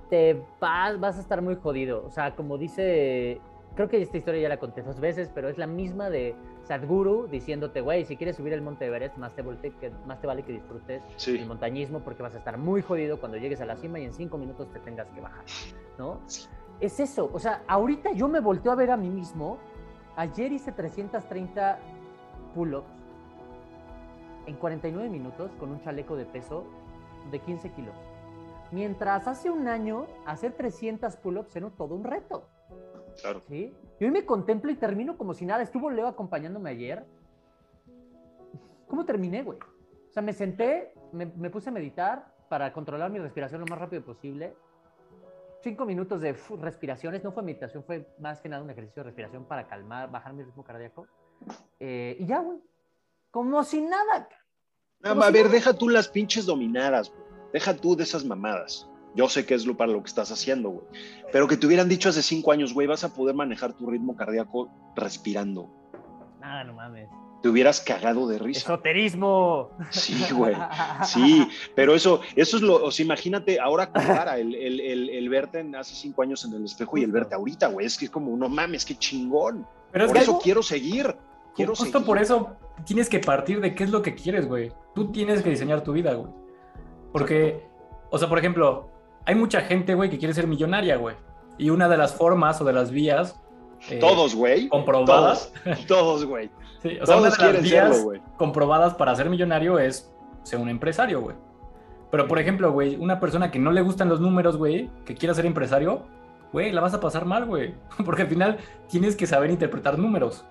Speaker 1: te vas, vas a estar muy jodido. O sea, como dice, creo que esta historia ya la conté dos veces, pero es la misma de Sadhguru diciéndote, güey, si quieres subir el monte Everest, más te, que, más te vale que disfrutes el montañismo porque vas a estar muy jodido cuando llegues a la cima y en cinco minutos te tengas que bajar, ¿no? Es eso, o sea, ahorita yo me volteo a ver a mí mismo, ayer hice 330 pull-ups en 49 minutos con un chaleco de peso de 15 kilos. Mientras hace un año hacer 300 pull-ups era todo un reto.
Speaker 3: Claro.
Speaker 1: ¿Sí? Y hoy me contemplo y termino como si nada. Estuvo Leo acompañándome ayer. ¿Cómo terminé, güey? O sea, me senté, me, puse a meditar para controlar mi respiración lo más rápido posible. Cinco minutos de respiraciones, no fue meditación, fue más que nada un ejercicio de respiración para calmar, bajar mi ritmo cardíaco. Eh, y ya, güey. Como si nada.
Speaker 3: a ver, deja tú las pinches dominadas, güey. Deja tú de esas mamadas. Yo sé que es lo para lo que estás haciendo, güey. Pero que te hubieran dicho hace cinco años, güey, vas a poder manejar tu ritmo cardíaco respirando.
Speaker 1: Nada, no mames.
Speaker 3: Te hubieras cagado de risa.
Speaker 1: Esoterismo.
Speaker 3: Sí, güey. Sí, pero eso, eso es lo. O sea, imagínate ahora compara el, el, el, verte hace cinco años en el espejo y el verte ahorita, güey. Es que es como, no mames, qué chingón. Pero por eso quiero seguir. Quiero
Speaker 2: Justo por eso tienes que partir de qué es lo que quieres, güey. Tú tienes que diseñar tu vida, güey. Porque, o sea, por ejemplo, hay mucha gente, güey, que quiere ser millonaria, güey. Y una de las formas o de las vías.
Speaker 3: Eh, todos, güey.
Speaker 2: Comprobadas.
Speaker 3: Todos, güey.
Speaker 2: sí, o sea, una de las vías comprobadas para ser millonario es ser un empresario, güey. Pero, por ejemplo, güey, una persona que no le gustan los números, güey, que quiera ser empresario, güey, la vas a pasar mal, güey. Porque al final tienes que saber interpretar números.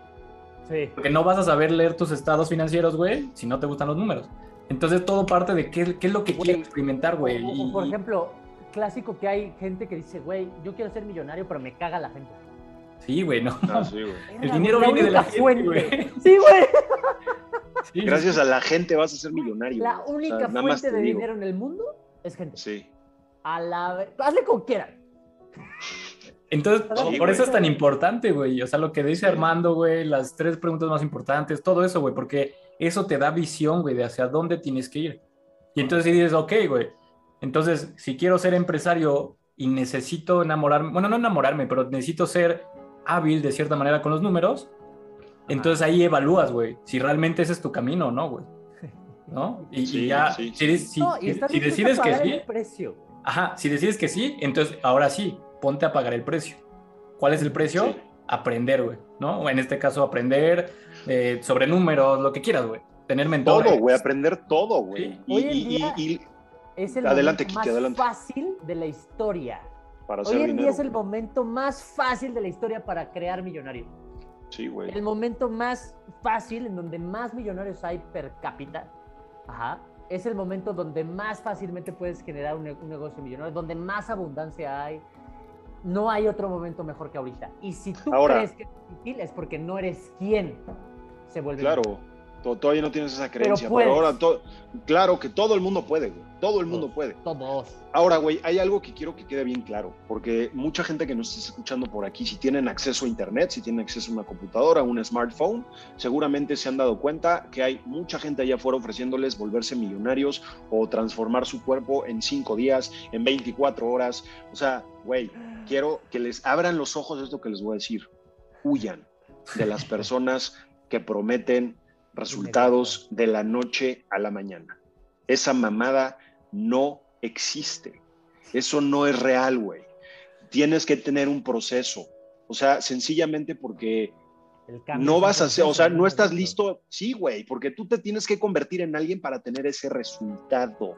Speaker 2: Sí. Porque no vas a saber leer tus estados financieros, güey, si no te gustan los números. Entonces todo parte de qué, qué es lo que quieres experimentar, güey.
Speaker 1: Por ejemplo, clásico que hay gente que dice, güey, yo quiero ser millonario, pero me caga la gente.
Speaker 2: Sí, güey, no. Ah, sí, güey. El dinero viene de la fuente, güey.
Speaker 1: Sí, güey.
Speaker 3: Gracias a la gente vas a ser millonario.
Speaker 1: La única fuente de dinero en el mundo es gente.
Speaker 3: Sí.
Speaker 1: A la... Hazle como quieran.
Speaker 2: Entonces, por eso es tan importante, güey. O sea, lo que dice Armando, güey, las tres preguntas más importantes, todo eso, güey, porque eso te da visión, güey, de hacia dónde tienes que ir. Y entonces dices, ok, güey, entonces, si quiero ser empresario y necesito enamorarme, bueno, no enamorarme, pero necesito ser hábil de cierta manera con los números, entonces ahí evalúas, güey, si realmente ese es tu camino o no, güey. ¿No? Y, ya, si, decides que sí,
Speaker 1: precio.
Speaker 2: ajá, si decides que sí, entonces ahora sí, ponte a pagar el precio. ¿Cuál es el precio? Aprender, güey, ¿no? En este caso, aprender eh, sobre números, lo que quieras, güey. Tener mentores.
Speaker 3: Todo, güey, aprender todo, güey. y,
Speaker 1: es el adelante, momento más fácil de la historia. Para Hoy en día es el momento más fácil de la historia para crear millonarios.
Speaker 3: Sí, güey.
Speaker 1: El momento más fácil, en donde más millonarios hay per cápita, ajá, es el momento donde más fácilmente puedes generar un, negocio millonario, donde más abundancia hay. No hay otro momento mejor que ahorita. Y si tú crees que es difícil, es porque no eres quien se vuelve.
Speaker 3: Claro. Todavía no tienes esa creencia, pero, ahora claro que todo el mundo puede, güey. Todo el mundo puede.
Speaker 1: Todos.
Speaker 3: Ahora, güey, hay algo que quiero que quede bien claro, porque mucha gente que nos está escuchando por aquí, si tienen acceso a internet, si tienen acceso a una computadora, a un smartphone, seguramente se han dado cuenta que hay mucha gente allá afuera ofreciéndoles volverse millonarios o transformar su cuerpo en cinco días, en 24 horas. O sea, güey, quiero que les abran los ojos de esto que les voy a decir. Huyan de las personas que prometen resultados de la noche a la mañana. Esa mamada no existe. Eso no es real, güey. Tienes que tener un proceso. O sea, sencillamente porque no vas a hacer, o sea, no estás listo. Sí, güey, porque tú te tienes que convertir en alguien para tener ese resultado.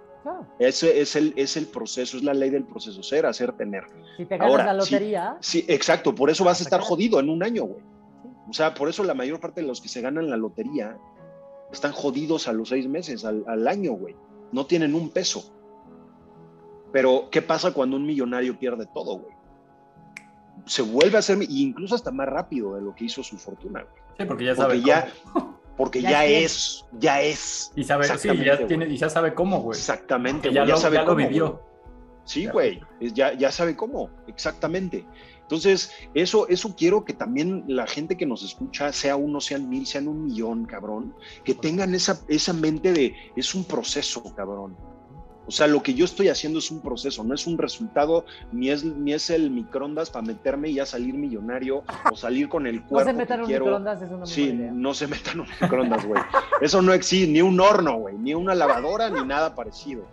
Speaker 3: Ese es el, es el proceso, es la ley del proceso, ser, hacer, tener.
Speaker 1: Si te ganas la lotería.
Speaker 3: Sí, exacto, por eso vas a estar jodido en un año, güey. O sea, por eso la mayor parte de los que se ganan la lotería están jodidos a los seis meses, al, año, güey. No tienen un peso. Pero, ¿qué pasa cuando un millonario pierde todo, güey? Se vuelve a hacer, incluso hasta más rápido de lo que hizo su fortuna, güey.
Speaker 2: Sí, porque ya sabe.
Speaker 3: ya, porque ya, es, ya es.
Speaker 2: Y sabe, sí, ya tiene, y ya sabe cómo, güey.
Speaker 3: Exactamente,
Speaker 2: ya, lo,
Speaker 3: sabe
Speaker 2: ya lo vivió.
Speaker 3: Sí, güey, ya, ya sabe cómo, exactamente. Entonces, eso, eso quiero que también la gente que nos escucha, sea uno, sean mil, sean un millón, cabrón, que tengan esa, esa mente de, es un proceso, cabrón. O sea, lo que yo estoy haciendo es un proceso, no es un resultado, ni es, ni es el microondas para meterme y ya salir millonario o salir con el cuerpo.
Speaker 1: No se metan
Speaker 3: un
Speaker 1: microondas, es una
Speaker 3: Sí, no se metan un microondas, güey. Eso no existe, ni un horno, güey, ni una lavadora, ni nada parecido.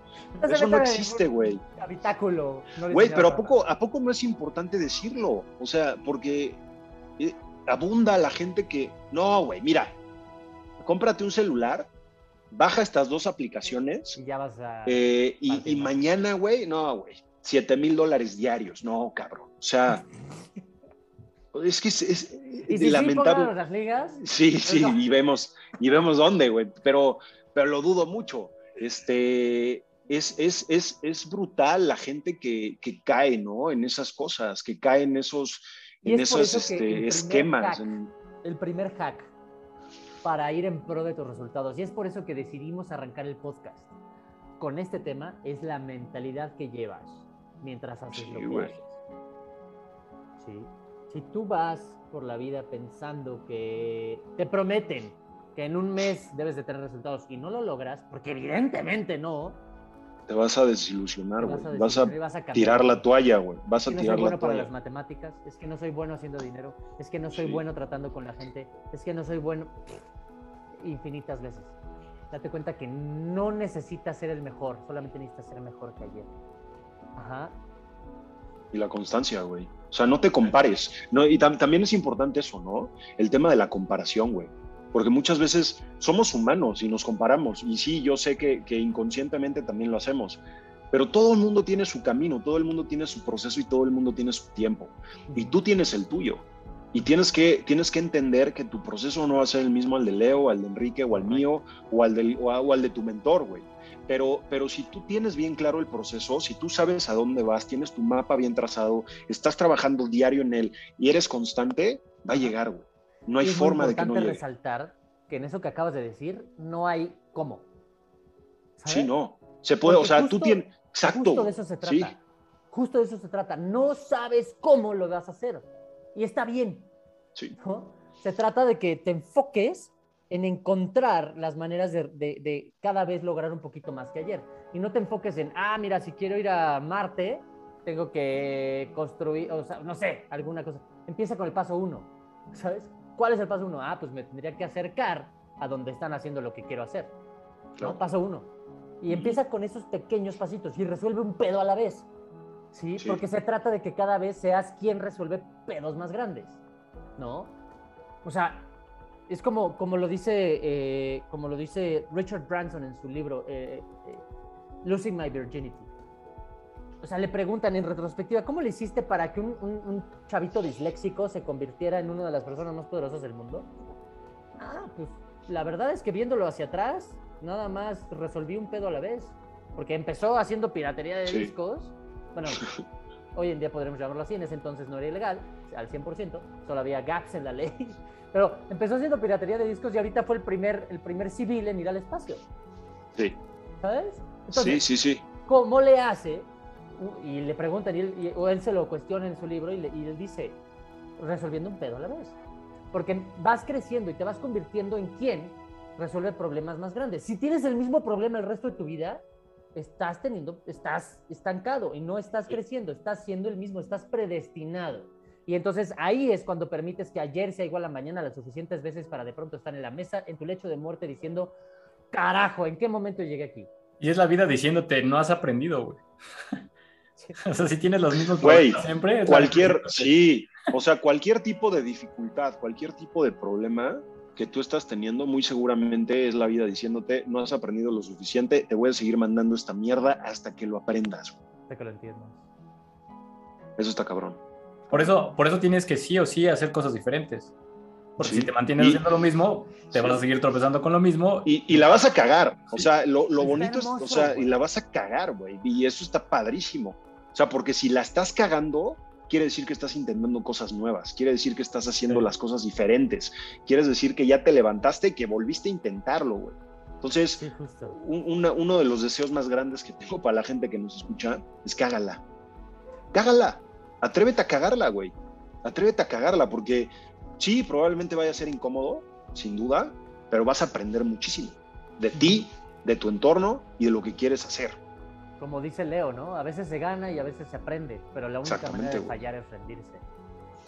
Speaker 3: Eso no existe, güey.
Speaker 1: Habitáculo.
Speaker 3: Güey, pero ¿a poco, ¿a poco no es importante decirlo? O sea, porque eh, abunda la gente que, no, güey, mira, cómprate un celular, baja estas dos aplicaciones.
Speaker 1: Y ya vas a.
Speaker 3: Eh, y, mañana, güey, no, güey, 7 mil dólares diarios, no, cabrón. O sea. es que es, lamentable.
Speaker 1: las ligas?
Speaker 3: Sí, sí, y vemos, y vemos dónde, güey, pero, pero lo dudo mucho. Este, es, es, es, es brutal la gente que, que, cae, ¿no? En esas cosas, que cae en esos, en esos este, esquemas.
Speaker 1: El primer hack para ir en pro de tus resultados. Y es por eso que decidimos arrancar el podcast. Con este tema es la mentalidad que llevas mientras haces lo que haces. ¿Sí? Si tú vas por la vida pensando que te prometen que en un mes debes de tener resultados y no lo logras, porque evidentemente no,
Speaker 3: te vas a desilusionar, güey. Vas, a, tirar la toalla, güey. Vas a
Speaker 1: es
Speaker 3: que no
Speaker 1: soy bueno
Speaker 3: para
Speaker 1: las matemáticas, es que no soy bueno haciendo dinero, es que no soy bueno tratando con la gente, es que no soy bueno infinitas veces. Date cuenta que no necesitas ser el mejor, solamente necesitas ser mejor que ayer. Ajá.
Speaker 3: Y la constancia, güey. O sea, no te compares. No, y también es importante eso, ¿no? El tema de la comparación, güey porque muchas veces somos humanos y nos comparamos. Y sí, yo sé que, inconscientemente también lo hacemos, pero todo el mundo tiene su camino, todo el mundo tiene su proceso y todo el mundo tiene su tiempo. Y tú tienes el tuyo. Y tienes que, tienes que entender que tu proceso no va a ser el mismo al de Leo, al de Enrique o al mío o al, del, o, al de tu mentor, güey. Pero, pero si tú tienes bien claro el proceso, si tú sabes a dónde vas, tienes tu mapa bien trazado, estás trabajando diario en él y eres constante, va a llegar, güey. No hay forma de que no llegue.
Speaker 1: resaltar que en eso que acabas de decir no hay cómo.
Speaker 3: Sí, no. Se puede, o sea, tú tienes. Exacto.
Speaker 1: Justo de eso se trata. Justo de eso se trata. No sabes cómo lo vas a hacer. Y está bien.
Speaker 3: Sí.
Speaker 1: Se trata de que te enfoques en encontrar las maneras de, de, cada vez lograr un poquito más que ayer. Y no te enfoques en, ah, mira, si quiero ir a Marte, tengo que construir, o sea, no sé, alguna cosa. Empieza con el paso uno, ¿sabes? ¿Cuál es el paso uno? Ah, pues me tendría que acercar a donde están haciendo lo que quiero hacer. ¿no? Paso uno. Y empieza con esos pequeños pasitos y resuelve un pedo a la vez. ¿sí? Porque se trata de que cada vez seas quien resuelve pedos más grandes. ¿No? O sea, es como, como, lo, dice, eh, como lo dice Richard Branson en su libro eh, eh, Losing My Virginity o sea, le preguntan en retrospectiva, ¿cómo le hiciste para que un, chavito disléxico se convirtiera en una de las personas más poderosas del mundo? Ah, pues la verdad es que viéndolo hacia atrás, nada más resolví un pedo a la vez. Porque empezó haciendo piratería de discos. Bueno, hoy en día podremos llamarlo así, en ese entonces no era ilegal, al 100%, solo había gaps en la ley. Pero empezó haciendo piratería de discos y ahorita fue el primer, el primer civil en ir al espacio.
Speaker 3: Sí.
Speaker 1: ¿Sabes?
Speaker 3: sí, sí, sí.
Speaker 1: ¿Cómo le hace y le preguntan, y él, o él se lo cuestiona en su libro, y, y él dice, resolviendo un pedo a la vez. Porque vas creciendo y te vas convirtiendo en quien resuelve problemas más grandes. Si tienes el mismo problema el resto de tu vida, estás teniendo, estás estancado y no estás creciendo, estás siendo el mismo, estás predestinado. Y entonces ahí es cuando permites que ayer sea igual a mañana las suficientes veces para de pronto estar en la mesa, en tu lecho de muerte, diciendo, carajo, ¿en qué momento llegué aquí?
Speaker 2: Y es la vida diciéndote, no has aprendido, güey. O sea, si tienes los mismos
Speaker 3: Güey, siempre. Cualquier, sí, o sea, cualquier tipo de dificultad, cualquier tipo de problema que tú estás teniendo, muy seguramente es la vida diciéndote, no has aprendido lo suficiente, te voy a seguir mandando esta mierda hasta que lo aprendas.
Speaker 1: Hasta que lo entiendas.
Speaker 3: Eso está cabrón.
Speaker 2: Por eso, por eso tienes que sí o sí hacer cosas diferentes. Porque si te mantienes haciendo lo mismo, te vas a seguir tropezando con lo mismo.
Speaker 3: Y, la vas a cagar. O sea, lo, bonito es, o sea, y la vas a cagar, güey. Y eso está padrísimo. O sea, porque si la estás cagando, quiere decir que estás intentando cosas nuevas, quiere decir que estás haciendo las cosas diferentes, quiere decir que ya te levantaste y que volviste a intentarlo, güey. Entonces, uno de los deseos más grandes que tengo para la gente que nos escucha es cágala. Cágala. Atrévete a cagarla, güey. Atrévete a cagarla, porque sí, probablemente vaya a ser incómodo, sin duda, pero vas a aprender muchísimo de ti, de tu entorno y de lo que quieres hacer.
Speaker 1: Como dice Leo, ¿no? A veces se gana y a veces se aprende, pero la única manera de fallar es rendirse.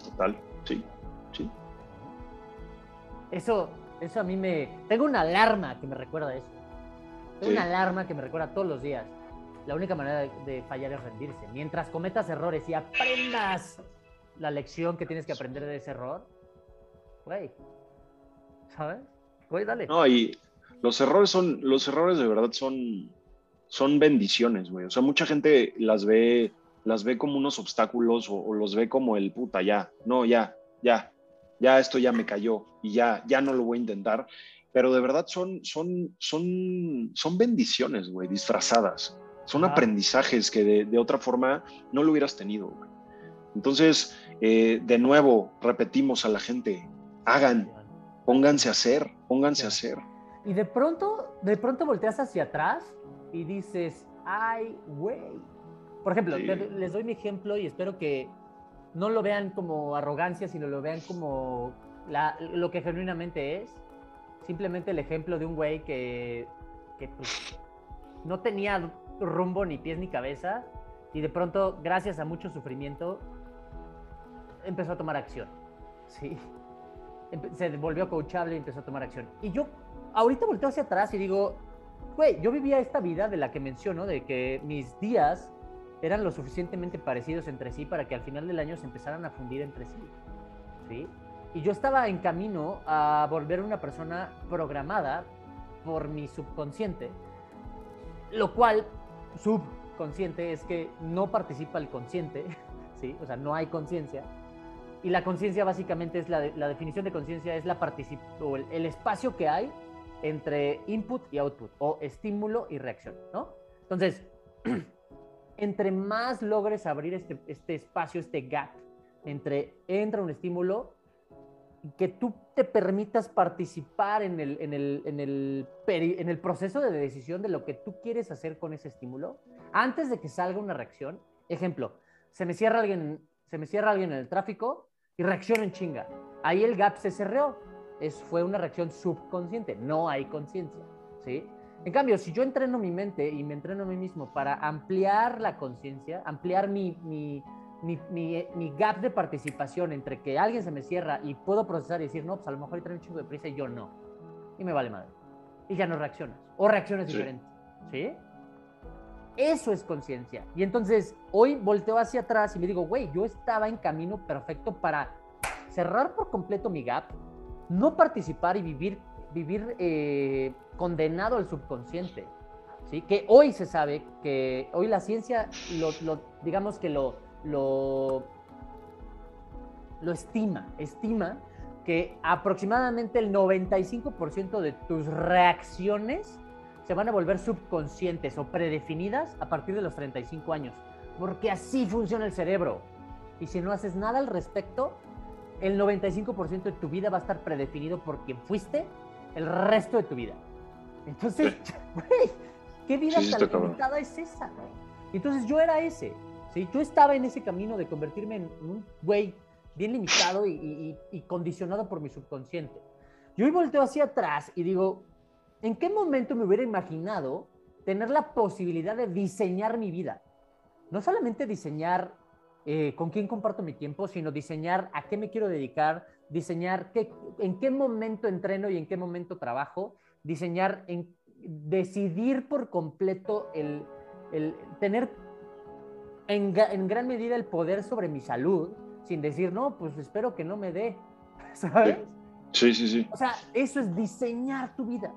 Speaker 3: Total, sí, sí.
Speaker 1: Eso, eso a mí me... Tengo una alarma que me recuerda eso. Tengo una alarma que me recuerda todos los días. La única manera de, fallar es rendirse. Mientras cometas errores y aprendas la lección que tienes que aprender de ese error, güey, ¿sabes? Güey, dale.
Speaker 3: No, y los errores son, los errores de verdad son, son bendiciones, güey. O sea, mucha gente las ve, las ve como unos obstáculos o, o los ve como el puta, ya, no, ya, ya, ya esto ya me cayó y ya, ya no lo voy a intentar. Pero de verdad son, son, son, son bendiciones, güey, disfrazadas. Son aprendizajes que de, otra forma no lo hubieras tenido, güey. Entonces, eh, de nuevo, repetimos a la gente, hagan, pónganse a hacer, pónganse a hacer.
Speaker 1: Y de pronto, de pronto volteas hacia atrás y dices, ay, güey. Por ejemplo, les doy mi ejemplo y espero que no lo vean como arrogancia, sino lo vean como lo que genuinamente es. Simplemente el ejemplo de un güey que, pues, no tenía rumbo ni pies ni cabeza y de pronto, gracias a mucho sufrimiento, empezó a tomar acción. Sí. Se volvió coachable y empezó a tomar acción. Y yo ahorita volteo hacia atrás y digo, güey, yo vivía esta vida de la que menciono, de que mis días eran lo suficientemente parecidos entre sí para que al final del año se empezaran a fundir entre sí. ¿Sí? Y yo estaba en camino a volver una persona programada por mi subconsciente, lo cual subconsciente es que no participa el consciente, ¿sí? O sea, no hay conciencia. Y la conciencia básicamente es la, la definición de conciencia es la o el, el, espacio que hay entre input y output o estímulo y reacción, ¿no? Entonces, entre más logres abrir este, este espacio, este gap, entre entra un estímulo, que tú te permitas participar en el, en, el, en, el, en el proceso de decisión de lo que tú quieres hacer con ese estímulo, antes de que salga una reacción. Ejemplo, se me cierra alguien, se me cierra alguien en el tráfico y reacciona en chinga. Ahí el gap se cerró. Es, fue una reacción subconsciente, no hay conciencia, ¿sí? En cambio, si yo entreno mi mente y me entreno a mí mismo para ampliar la conciencia, ampliar mi, mi, mi, mi, gap de participación entre que alguien se me cierra y puedo procesar y decir, no, pues a lo mejor trae un chingo de prisa y yo no. Y me vale madre. Y ya no reaccionas. O reacciones diferentes. ¿Sí? Eso es conciencia. Y entonces hoy volteo hacia atrás y me digo, güey, yo estaba en camino perfecto para cerrar por completo mi gap, no participar y vivir vivir eh, condenado al subconsciente. ¿sí? Que hoy se sabe que hoy la ciencia, lo, digamos que lo, lo, estima, estima que aproximadamente el 95% de tus reacciones se van a volver subconscientes o predefinidas a partir de los 35 años, porque así funciona el cerebro. Y si no haces nada al respecto, el 95% de tu vida va a estar predefinido por quien fuiste el resto de tu vida. Entonces, güey, ¿qué vida tan limitada es esa? Entonces yo era ese, ¿sí? Yo estaba en ese camino de convertirme en un güey bien limitado y, condicionado por mi subconsciente. Yo hoy volteo hacia atrás y digo, ¿en qué momento me hubiera imaginado tener la posibilidad de diseñar mi vida? No solamente diseñar eh, con quién comparto mi tiempo, sino diseñar a qué me quiero dedicar, diseñar qué, en qué momento entreno y en qué momento trabajo, diseñar, en, decidir por completo el, el tener en, en, gran medida el poder sobre mi salud, sin decir, no, pues espero que no me dé, ¿sabes?
Speaker 3: Sí, sí, sí.
Speaker 1: O sea, eso es diseñar tu vida.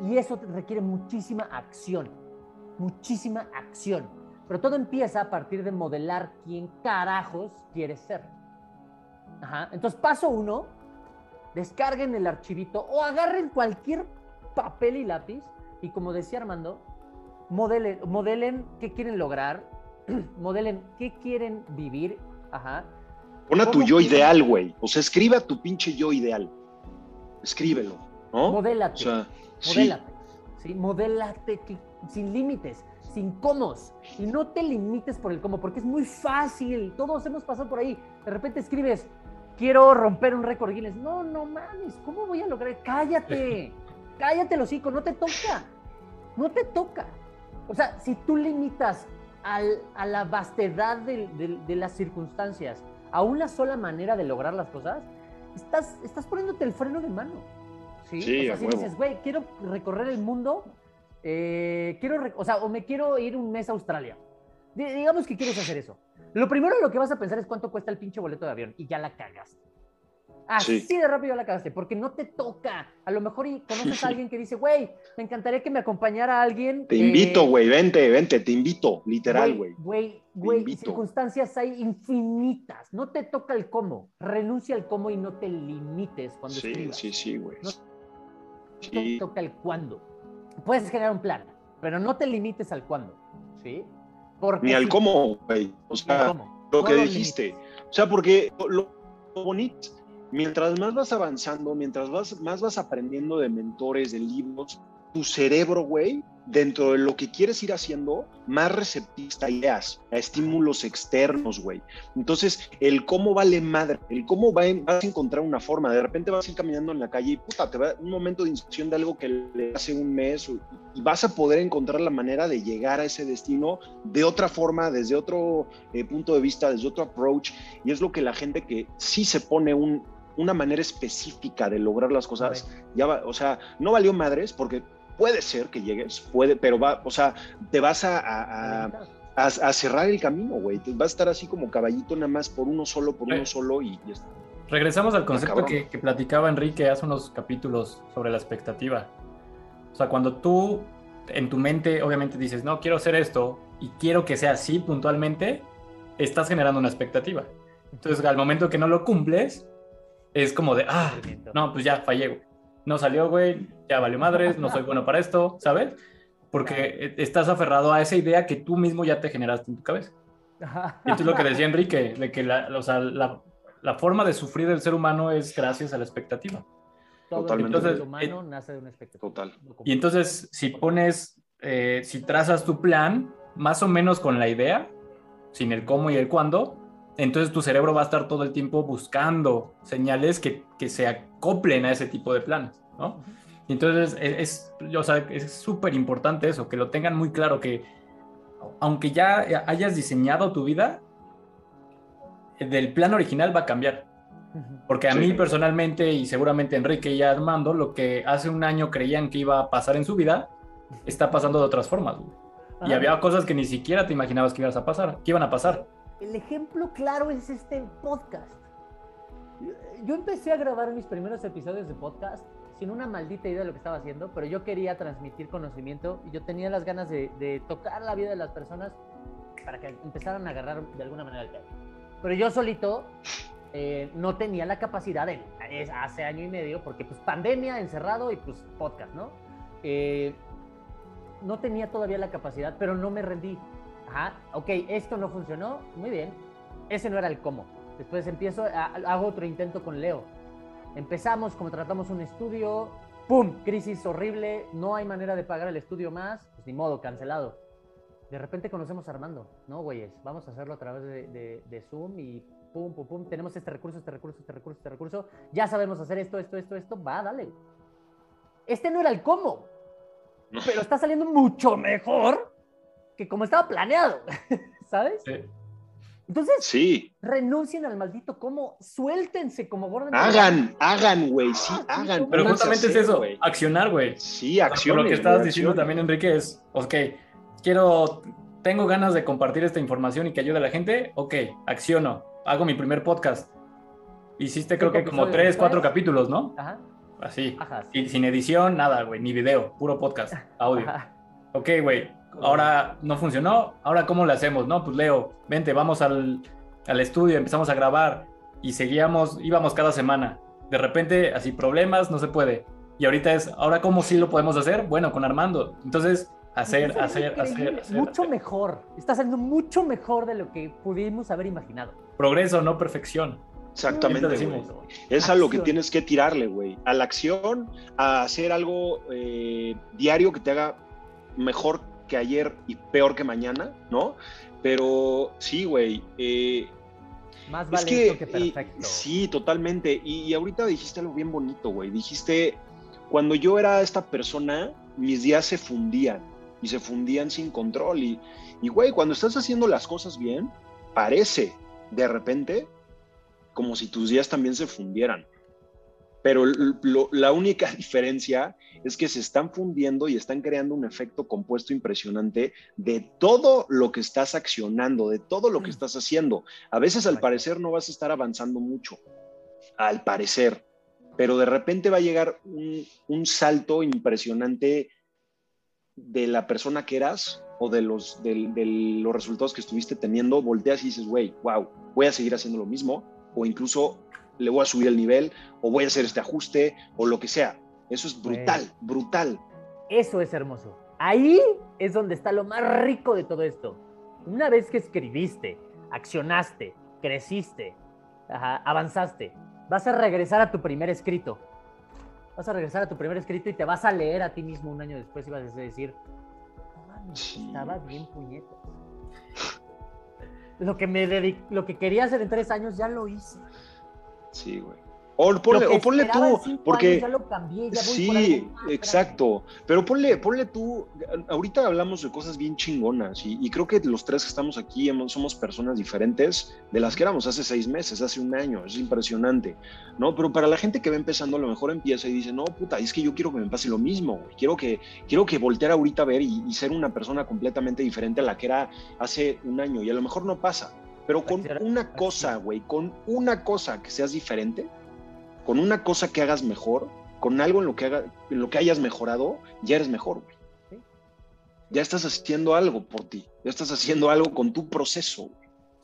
Speaker 1: Y eso requiere muchísima acción, muchísima acción. Pero todo empieza a partir de modelar quién carajos quieres ser. Entonces, paso uno, descarguen el archivito o agarren cualquier papel y lápiz y como decía Armando, modelen, modelen qué quieren lograr, modelen qué quieren vivir Ajá.
Speaker 3: Pon a tu
Speaker 1: ¿Cómo
Speaker 3: yo ideal, güey. O sea, escribe a tu pinche yo ideal. Escríbelo, ¿no?
Speaker 1: Modélate.
Speaker 3: O sea, sí.
Speaker 1: Modélate. ¿sí? Modélate que- sin límites, sin comos. Y no te limites por el cómo, porque es muy fácil. Todos hemos pasado por ahí. De repente escribes, quiero romper un récord Guinness. No, no mames, ¿cómo voy a lograr? Cállate. Cállate, los hocico, no te toca. No te toca. O sea, si tú limitas al- a la vastedad del- del- de las circunstancias a una sola manera de lograr las cosas, estás, estás poniéndote el freno de mano. Sí,
Speaker 3: Sí,
Speaker 1: o sea, si
Speaker 3: huevo.
Speaker 1: dices, güey, quiero recorrer el mundo, eh, quiero, o sea, o me quiero ir un mes a Australia. Di- digamos que quieres hacer eso. Lo primero lo que vas a pensar es cuánto cuesta el pinche boleto de avión y ya la cagaste. Así
Speaker 3: Sí.
Speaker 1: de rápido la cagaste, porque no te toca. A lo mejor y conoces a alguien que dice, güey, me encantaría que me acompañara alguien.
Speaker 3: Te
Speaker 1: eh,
Speaker 3: invito, güey, vente, vente, te invito, literal, güey.
Speaker 1: Güey, güey, circunstancias hay infinitas. No te toca el cómo. Renuncia al cómo y no te limites cuando
Speaker 3: Sí,
Speaker 1: escribas.
Speaker 3: sí, sí, güey.
Speaker 1: No te toca el cuándo. Puedes generar un plan, pero no te limites al cuándo. ¿Sí? Porque
Speaker 3: ni al cómo, güey. O sea, lo que dijiste. O sea, porque lo, lo bonito, mientras más vas avanzando, mientras vas, más vas aprendiendo de mentores, de libros, tu cerebro, güey, dentro de lo que quieres ir haciendo, más receptista ideas, a estímulos externos, güey. Entonces, el cómo vale madre, el cómo va en- vas a encontrar una forma. De repente vas a ir caminando en la calle y puta, te va un momento de inspiración de algo que le hace un mes y vas a poder encontrar la manera de llegar a ese destino de otra forma, desde otro eh, punto de vista, desde otro approach. Y es lo que la gente que sí se pone un, una manera específica de lograr las cosas, ya va, o sea, no valió madres porque puede ser que llegues, puede, pero va, o sea, te vas a, a- a- a- a cerrar el camino, güey. Te vas a estar así como caballito nada más por uno solo, por uno
Speaker 2: Eh.
Speaker 3: solo y ya está.
Speaker 2: Regresamos al concepto que, que platicaba Enrique hace unos capítulos sobre la expectativa. O sea, cuando tú en tu mente obviamente dices, no, quiero hacer esto y quiero que sea así puntualmente, estás generando una expectativa. Entonces, al momento que no lo cumples, es como de, ah, no, pues ya fallé, güey. No salió, güey, ya valió madres, no soy bueno para esto, ¿sabes? Porque eh, estás aferrado a esa idea que tú mismo ya te generaste en tu cabeza. Y esto es lo que decía Enrique, de que la, o sea, la, la forma de sufrir del ser humano es gracias a la expectativa.
Speaker 3: Totalmente.
Speaker 1: el ser
Speaker 2: Entonces,
Speaker 1: humano nace de una expectativa.
Speaker 3: Total.
Speaker 2: Y entonces, si pones, eh, si trazas tu plan, más o menos con la idea, sin el cómo y el cuándo, entonces tu cerebro va a estar todo el tiempo buscando señales que, que se acoplen a ese tipo de planes, ¿no? Y entonces es, es, o sea, es súper importante eso, que lo tengan muy claro, que aunque ya hayas diseñado tu vida, del plan original va a cambiar. Porque a
Speaker 3: Sí.
Speaker 2: mí personalmente y seguramente Enrique y Armando, lo que hace un año creían que iba a pasar en su vida, está pasando de otras formas. güey. Y
Speaker 1: Ajá.
Speaker 2: había cosas que ni siquiera te imaginabas que ibas a pasar, que iban a pasar.
Speaker 1: El ejemplo claro es este podcast. Yo- empecé a grabar mis primeros episodios de podcast sin una maldita idea de lo que estaba haciendo, pero yo quería transmitir conocimiento y yo tenía las ganas de, tocar la vida de las personas para que empezaran a agarrar de alguna manera el tema. Pero yo solito eh, no tenía la capacidad de, hace año y medio, porque pues pandemia, encerrado y pues podcast, ¿no? Eh, no tenía todavía la capacidad, pero no me rendí. Ajá, ok, esto no funcionó, muy bien. Ese no era el cómo. Después empiezo, a- hago otro intento con Leo. Empezamos, como tratamos un estudio, ¡pum! Crisis horrible, no hay manera de pagar el estudio más, pues ni modo, cancelado. De repente conocemos a Armando, ¿no, güeyes? Vamos a hacerlo a través de, de- de Zoom y pum, pum, pum. Tenemos este recurso, este recurso, este recurso, este recurso. Ya sabemos hacer esto, esto, esto, esto. Va, dale. Este no era el cómo, pero está saliendo mucho mejor que como estaba planeado, ¿sabes?
Speaker 2: Sí.
Speaker 1: Entonces,
Speaker 3: Sí,
Speaker 1: renuncien al maldito cómo, suéltense como Gordon.
Speaker 3: hagan, hagan, güey, sí,
Speaker 1: Ah,
Speaker 3: hagan.
Speaker 2: Pero justamente es eso,
Speaker 3: güey.
Speaker 2: accionar, güey.
Speaker 3: Sí.
Speaker 2: Por lo que estabas diciendo también, Enrique, es, ok, quiero, tengo ganas de compartir esta información y que ayude a la gente, ok, acciono, hago mi primer podcast. Hiciste creo que como tres, cuatro capítulos, ¿no?
Speaker 1: Ajá,
Speaker 2: Así.
Speaker 1: ajá. sí.
Speaker 2: Sin, sin edición, nada, güey, ni video, puro podcast, audio.
Speaker 1: Ajá.
Speaker 2: Ok, güey, ahora no funcionó, ahora cómo lo hacemos, ¿no? Pues Leo, vente, vamos al, al estudio, empezamos a grabar y seguíamos, íbamos cada semana. De repente, así problemas, no se puede. Y ahorita es, ahora cómo sí lo podemos hacer? Bueno, con Armando. Entonces, hacer, hacer, hacer, hacer,
Speaker 1: Mucho mejor. Está saliendo mucho mejor de lo que pudimos haber imaginado.
Speaker 2: Progreso, no perfección.
Speaker 3: Exactamente. Decimos, es a lo que tienes que tirarle, güey. A la acción, a hacer algo eh, diario que te haga mejor que ayer y peor que mañana, ¿no? Pero sí, güey. Eh,
Speaker 1: Más vale es que, que, eh, perfecto.
Speaker 3: Sí, totalmente. Y, y, ahorita dijiste algo bien bonito, güey. Dijiste, cuando yo era esta persona, mis días se fundían y se fundían sin control. Y, y güey, cuando estás haciendo las cosas bien, parece de repente como si tus días también se fundieran pero la única diferencia es que se están fundiendo y están creando un efecto compuesto impresionante de todo lo que estás accionando, de todo lo que mm. estás haciendo. A veces al parecer no vas a estar avanzando mucho, al parecer, pero de repente va a llegar un, salto impresionante de la persona que eras o de los, de los resultados que estuviste teniendo, volteas y dices, güey, wow, voy a seguir haciendo lo mismo o incluso le voy a subir el nivel o voy a hacer este ajuste o lo que sea. Eso es brutal, brutal.
Speaker 1: Eso es hermoso. Ahí es donde está lo más rico de todo esto. Una vez que escribiste, accionaste, creciste, avanzaste, vas a regresar a tu primer escrito. Vas a regresar a tu primer escrito y te vas a leer a ti mismo un año después y vas a decir, estaba bien puñetas. Lo que, me dedico, lo que quería hacer en tres años ya lo hice.
Speaker 3: Sí, güey. O ponle, o ponle tú, porque... Ya lo cambié, ya sí, exacto. Pero ponle, ponle tú, ahorita hablamos de cosas bien chingonas y, y creo que los tres que estamos aquí somos personas diferentes de las que éramos hace seis meses, hace un año, es impresionante, ¿no? Pero para la gente que va empezando, a lo mejor empieza y dice, no, puta, es que yo quiero que me pase lo mismo, quiero que, quiero que voltear ahorita a ver y, y ser una persona completamente diferente a la que era hace un año y a lo mejor no pasa, pero con una cosa, güey, con una cosa que seas diferente, con una cosa que hagas mejor, con algo en lo que, haga, en lo que hayas mejorado, ya eres mejor, güey. Ya estás haciendo algo por ti, ya estás haciendo algo con tu proceso.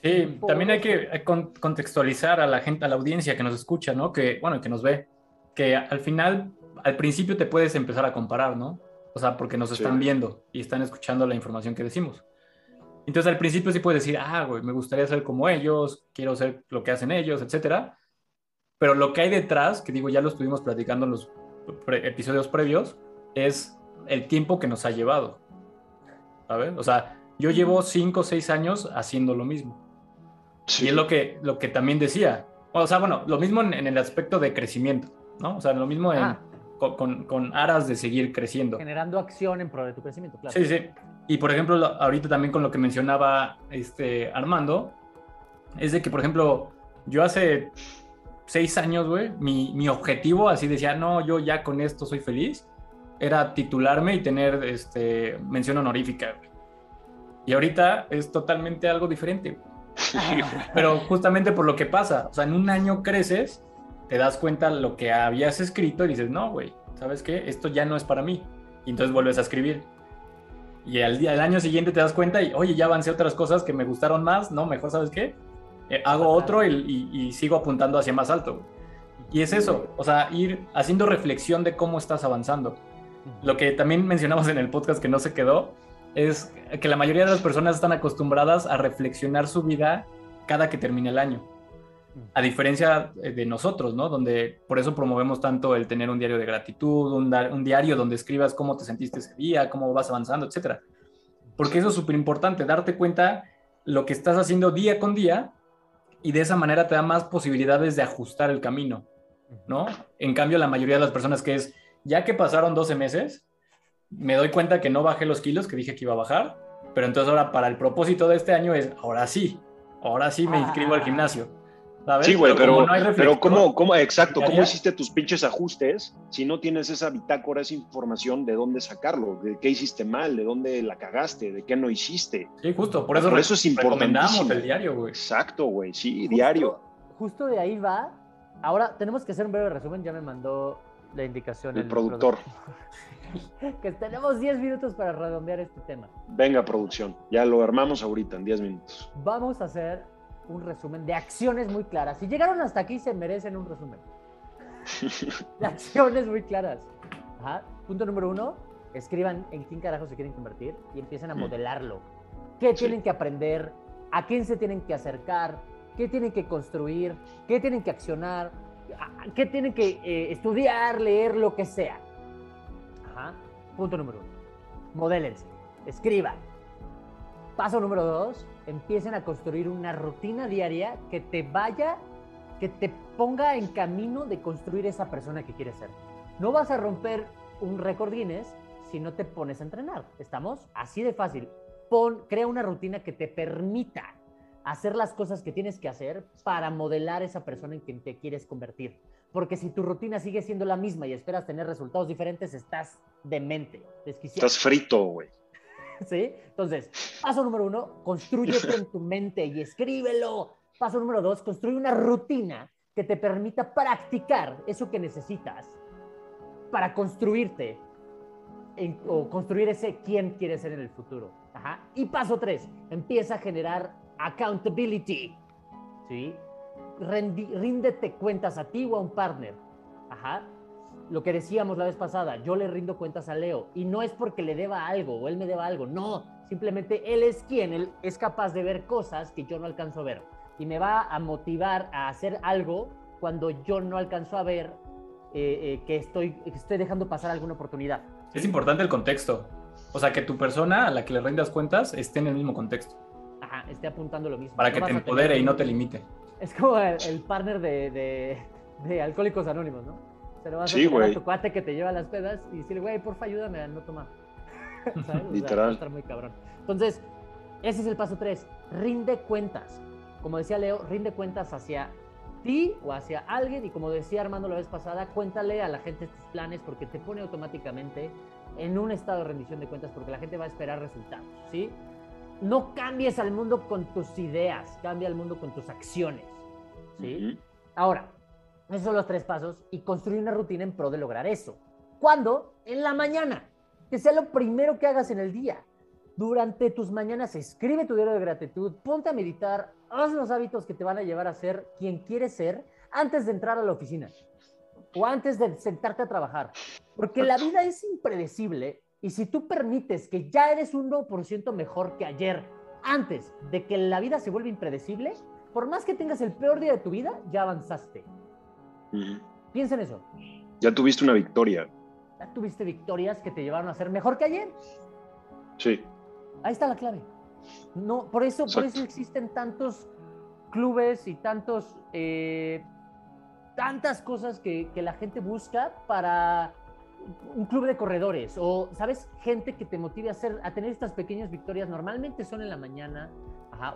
Speaker 2: Sí, también hay que contextualizar a la gente, a la audiencia que nos escucha, ¿no? Que, bueno, que nos ve, que al final, al principio te puedes empezar a comparar, ¿no? O sea, porque nos están viendo y están escuchando la información que decimos. Entonces al principio sí puedes decir, ah, güey, me gustaría ser como ellos, quiero ser lo que hacen ellos, etcétera. Pero lo que hay detrás, que digo, ya lo estuvimos platicando en los episodios previos, es el tiempo que nos ha llevado. ¿Sabes? O sea, yo llevo cinco o 6 años haciendo lo mismo. Sí. Y es lo que, lo que también decía. O sea, bueno, lo mismo en, el aspecto de crecimiento, ¿no? O sea, lo mismo ah. con, con, con, aras de seguir creciendo.
Speaker 1: Generando acción en pro de tu crecimiento, claro.
Speaker 2: Sí, sí. Y por ejemplo, ahorita también con lo que mencionaba este Armando, es de que, por ejemplo, yo hace seis años, güey, mi, mi, objetivo, así decía, no, yo ya con esto soy feliz, era titularme y tener este, mención honorífica. Y ahorita es totalmente algo diferente. Pero justamente por lo que pasa, o sea, en un año creces, te das cuenta lo que habías escrito y dices, no, güey, ¿sabes qué? Esto ya no es para mí. Y entonces vuelves a escribir y al, día, al año siguiente te das cuenta y, oye, ya avancé otras cosas que me gustaron más, ¿no? Mejor, ¿sabes qué? Eh, hago otro y, y, sigo apuntando hacia más alto. Y es eso, o sea, ir haciendo reflexión de cómo estás avanzando. Lo que también mencionamos en el podcast que no se quedó es que la mayoría de las personas están acostumbradas a reflexionar su vida cada que termina el año a diferencia eh, de nosotros, ¿no? Donde por eso promovemos tanto el tener un diario de gratitud, un, diario donde escribas cómo te sentiste ese día, cómo vas avanzando, etcétera. Porque eso es súper importante, darte cuenta lo que estás haciendo día con día y de esa manera te da más posibilidades de ajustar el camino, ¿no? En cambio, la mayoría de las personas que es, ya que pasaron 12 meses, me doy cuenta que no bajé los kilos que dije que iba a bajar, pero entonces ahora para el propósito de este año es, ahora sí, ahora sí me inscribo al ah. gimnasio
Speaker 3: Sí, güey, pero, pero, ¿cómo, cómo, exacto, cómo hiciste tus pinches ajustes si no tienes esa bitácora, esa información de dónde sacarlo, de qué hiciste mal, de dónde la cagaste, de qué no hiciste?
Speaker 2: Sí, justo, por eso,
Speaker 3: eso es importantísimo.
Speaker 2: el diario, güey.
Speaker 3: Exacto, güey, sí, diario.
Speaker 1: Justo de ahí va. Ahora tenemos que hacer un breve resumen, ya me mandó la indicación.
Speaker 3: El, el productor.
Speaker 1: que tenemos 10 minutos para redondear este tema.
Speaker 3: Venga, producción, ya lo armamos ahorita en 10 minutos.
Speaker 1: Vamos a hacer un resumen de acciones muy claras. Si llegaron hasta aquí, se merecen un resumen. De acciones muy claras. Ajá. Punto número uno, escriban en quién carajo se quieren convertir y empiecen a mm. modelarlo. ¿Qué tienen que aprender? ¿A quién se tienen que acercar? ¿Qué tienen que construir? ¿Qué tienen que accionar? ¿Qué tienen que eh, estudiar, leer, lo que sea? Ajá. Punto número uno. Modélense. Escriban. Paso número dos, empiecen a construir una rutina diaria que te vaya, que te ponga en camino de construir esa persona que quieres ser. No vas a romper un récord Guinness si no te pones a entrenar. ¿Estamos? Así de fácil. Pon, crea una rutina que te permita hacer las cosas que tienes que hacer para modelar esa persona en quien te quieres convertir. Porque si tu rutina sigue siendo la misma y esperas tener resultados diferentes, estás demente, desquiciado.
Speaker 3: Estás frito, güey.
Speaker 1: ¿Sí? Entonces, paso número uno, construye en tu mente y escríbelo. Paso número dos, construye una rutina que te permita practicar eso que necesitas para construirte o construir ese quién quieres ser en el futuro. Y paso tres, empieza a generar accountability. ¿Sí? ríndete cuentas a ti o a un partner. Ajá. Lo que decíamos la vez pasada, yo le rindo cuentas a Leo y no es porque le deba algo o él me deba algo, no, simplemente él es quien, él es capaz de ver cosas que yo no alcanzo a ver y me va a motivar a hacer algo cuando yo no alcanzo a ver eh, eh, que, estoy, que estoy dejando pasar alguna oportunidad.
Speaker 2: Es importante el contexto, o sea, que tu persona a la que le rindas cuentas esté en el mismo contexto.
Speaker 1: Ajá, esté apuntando lo mismo.
Speaker 2: Para que te empodere y no te limite.
Speaker 1: Es como el, partner de, de, Alcohólicos Anónimos, ¿no? Se lo vas a tener a tu cuate que te lleva las pedas y decirle, güey, porfa, ayúdame a no tomar. ¿Sabes? Literal. estar muy cabrón. Entonces, ese es el paso tres. Rinde cuentas. Como decía Leo, rinde cuentas hacia ti o hacia alguien y como decía Armando la vez pasada, cuéntale a la gente tus planes porque te pone automáticamente en un estado de rendición de cuentas porque la gente va a esperar resultados, ¿sí? No cambies al mundo con tus ideas, cambia al mundo con tus acciones. ¿sí? Ahora, esos son los tres pasos y construye una rutina en pro de lograr eso. ¿Cuándo? En la mañana. Que sea lo primero que hagas en el día. Durante tus mañanas escribe tu diario de gratitud, ponte a meditar, haz los hábitos que te van a llevar a ser quien quieres ser antes de entrar a la oficina o antes de sentarte a trabajar. Porque la vida es impredecible y si tú permites que ya eres un 1% mejor que ayer antes de que la vida se vuelva impredecible, por más que tengas el peor día de tu vida, ya avanzaste. Piensa en eso.
Speaker 3: Ya tuviste una victoria.
Speaker 1: Ya tuviste victorias que te llevaron a ser mejor que ayer.
Speaker 3: Sí.
Speaker 1: Ahí está la clave. No, por eso, por eso existen tantos clubes y tantos, eh, tantas cosas que, que la gente busca para un club de corredores o, ¿sabes? Gente que te motive a, hacer, a tener estas pequeñas victorias. Normalmente son en la mañana,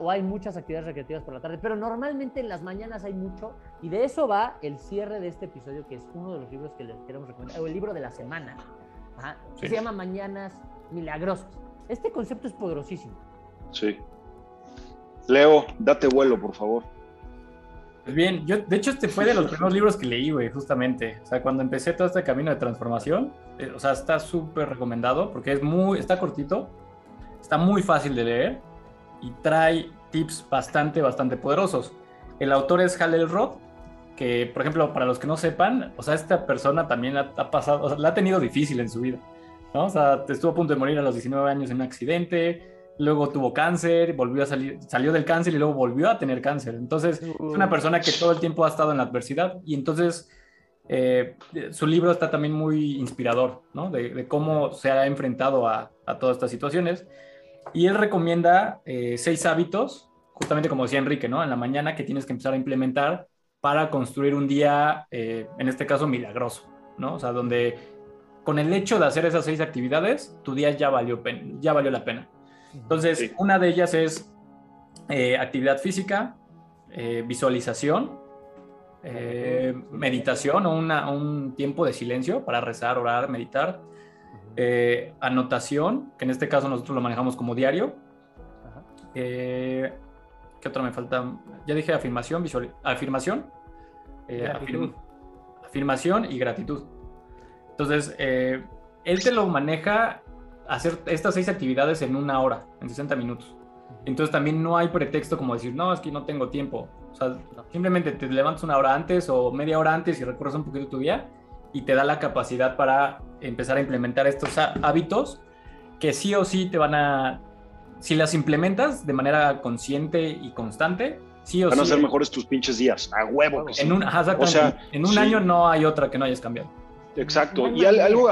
Speaker 1: o hay muchas actividades recreativas por la tarde, pero normalmente en las mañanas hay mucho. Y de eso va el cierre de este episodio, que es uno de los libros que les queremos recomendar, o el libro de la semana, que se llama Mañanas Milagrosas. Este concepto es poderosísimo.
Speaker 3: Sí. Leo, date vuelo, por favor.
Speaker 2: Pues bien, yo, de hecho, este fue de los primeros libros que leí, güey, justamente. O sea, cuando empecé todo este camino de transformación, eh, o sea, está súper recomendado porque es muy, está cortito, está muy fácil de leer y trae tips bastante, bastante poderosos. El autor es Halel Roth, que, por ejemplo, para los que no sepan, o sea, esta persona también ha pasado, o sea, la ha tenido difícil en su vida, ¿no? O sea, estuvo a punto de morir a los 19 años en un accidente, luego tuvo cáncer, volvió a salir, salió del cáncer y luego volvió a tener cáncer. Entonces, es una persona que todo el tiempo ha estado en la adversidad y entonces eh, su libro está también muy inspirador, ¿no? De, cómo se ha enfrentado a, todas estas situaciones. Y él recomienda eh, seis hábitos, justamente como decía Enrique, ¿no? En la mañana que tienes que empezar a implementar para construir un día, eh, en este caso, milagroso, ¿no? O sea, donde con el hecho de hacer esas seis actividades, tu día ya valió, ya valió la pena. Entonces, una de ellas es eh, actividad física, eh, visualización, eh, meditación o un tiempo de silencio para rezar, orar, meditar, anotación, que en este caso nosotros lo manejamos como diario. ¿Qué otra me falta? Ya dije afirmación, afirmación, afirmación y gratitud. Entonces, él te lo maneja hacer estas seis actividades en una hora, en 60 minutos. Entonces también no hay pretexto como decir, no, es que no tengo tiempo. O sea, simplemente te levantas una hora antes o media hora antes y recorres un poquito tu día y te da la capacidad para empezar a implementar estos hábitos que sí o sí te van a, si las implementas de manera consciente y constante, Sí o
Speaker 3: Van a
Speaker 2: sí.
Speaker 3: ser mejores tus pinches días. A huevo que sí.
Speaker 2: En un, ajá, exactamente.
Speaker 3: O sea,
Speaker 2: en un
Speaker 3: sí.
Speaker 2: año no hay otra que no hayas cambiado.
Speaker 3: Exacto. Y algo,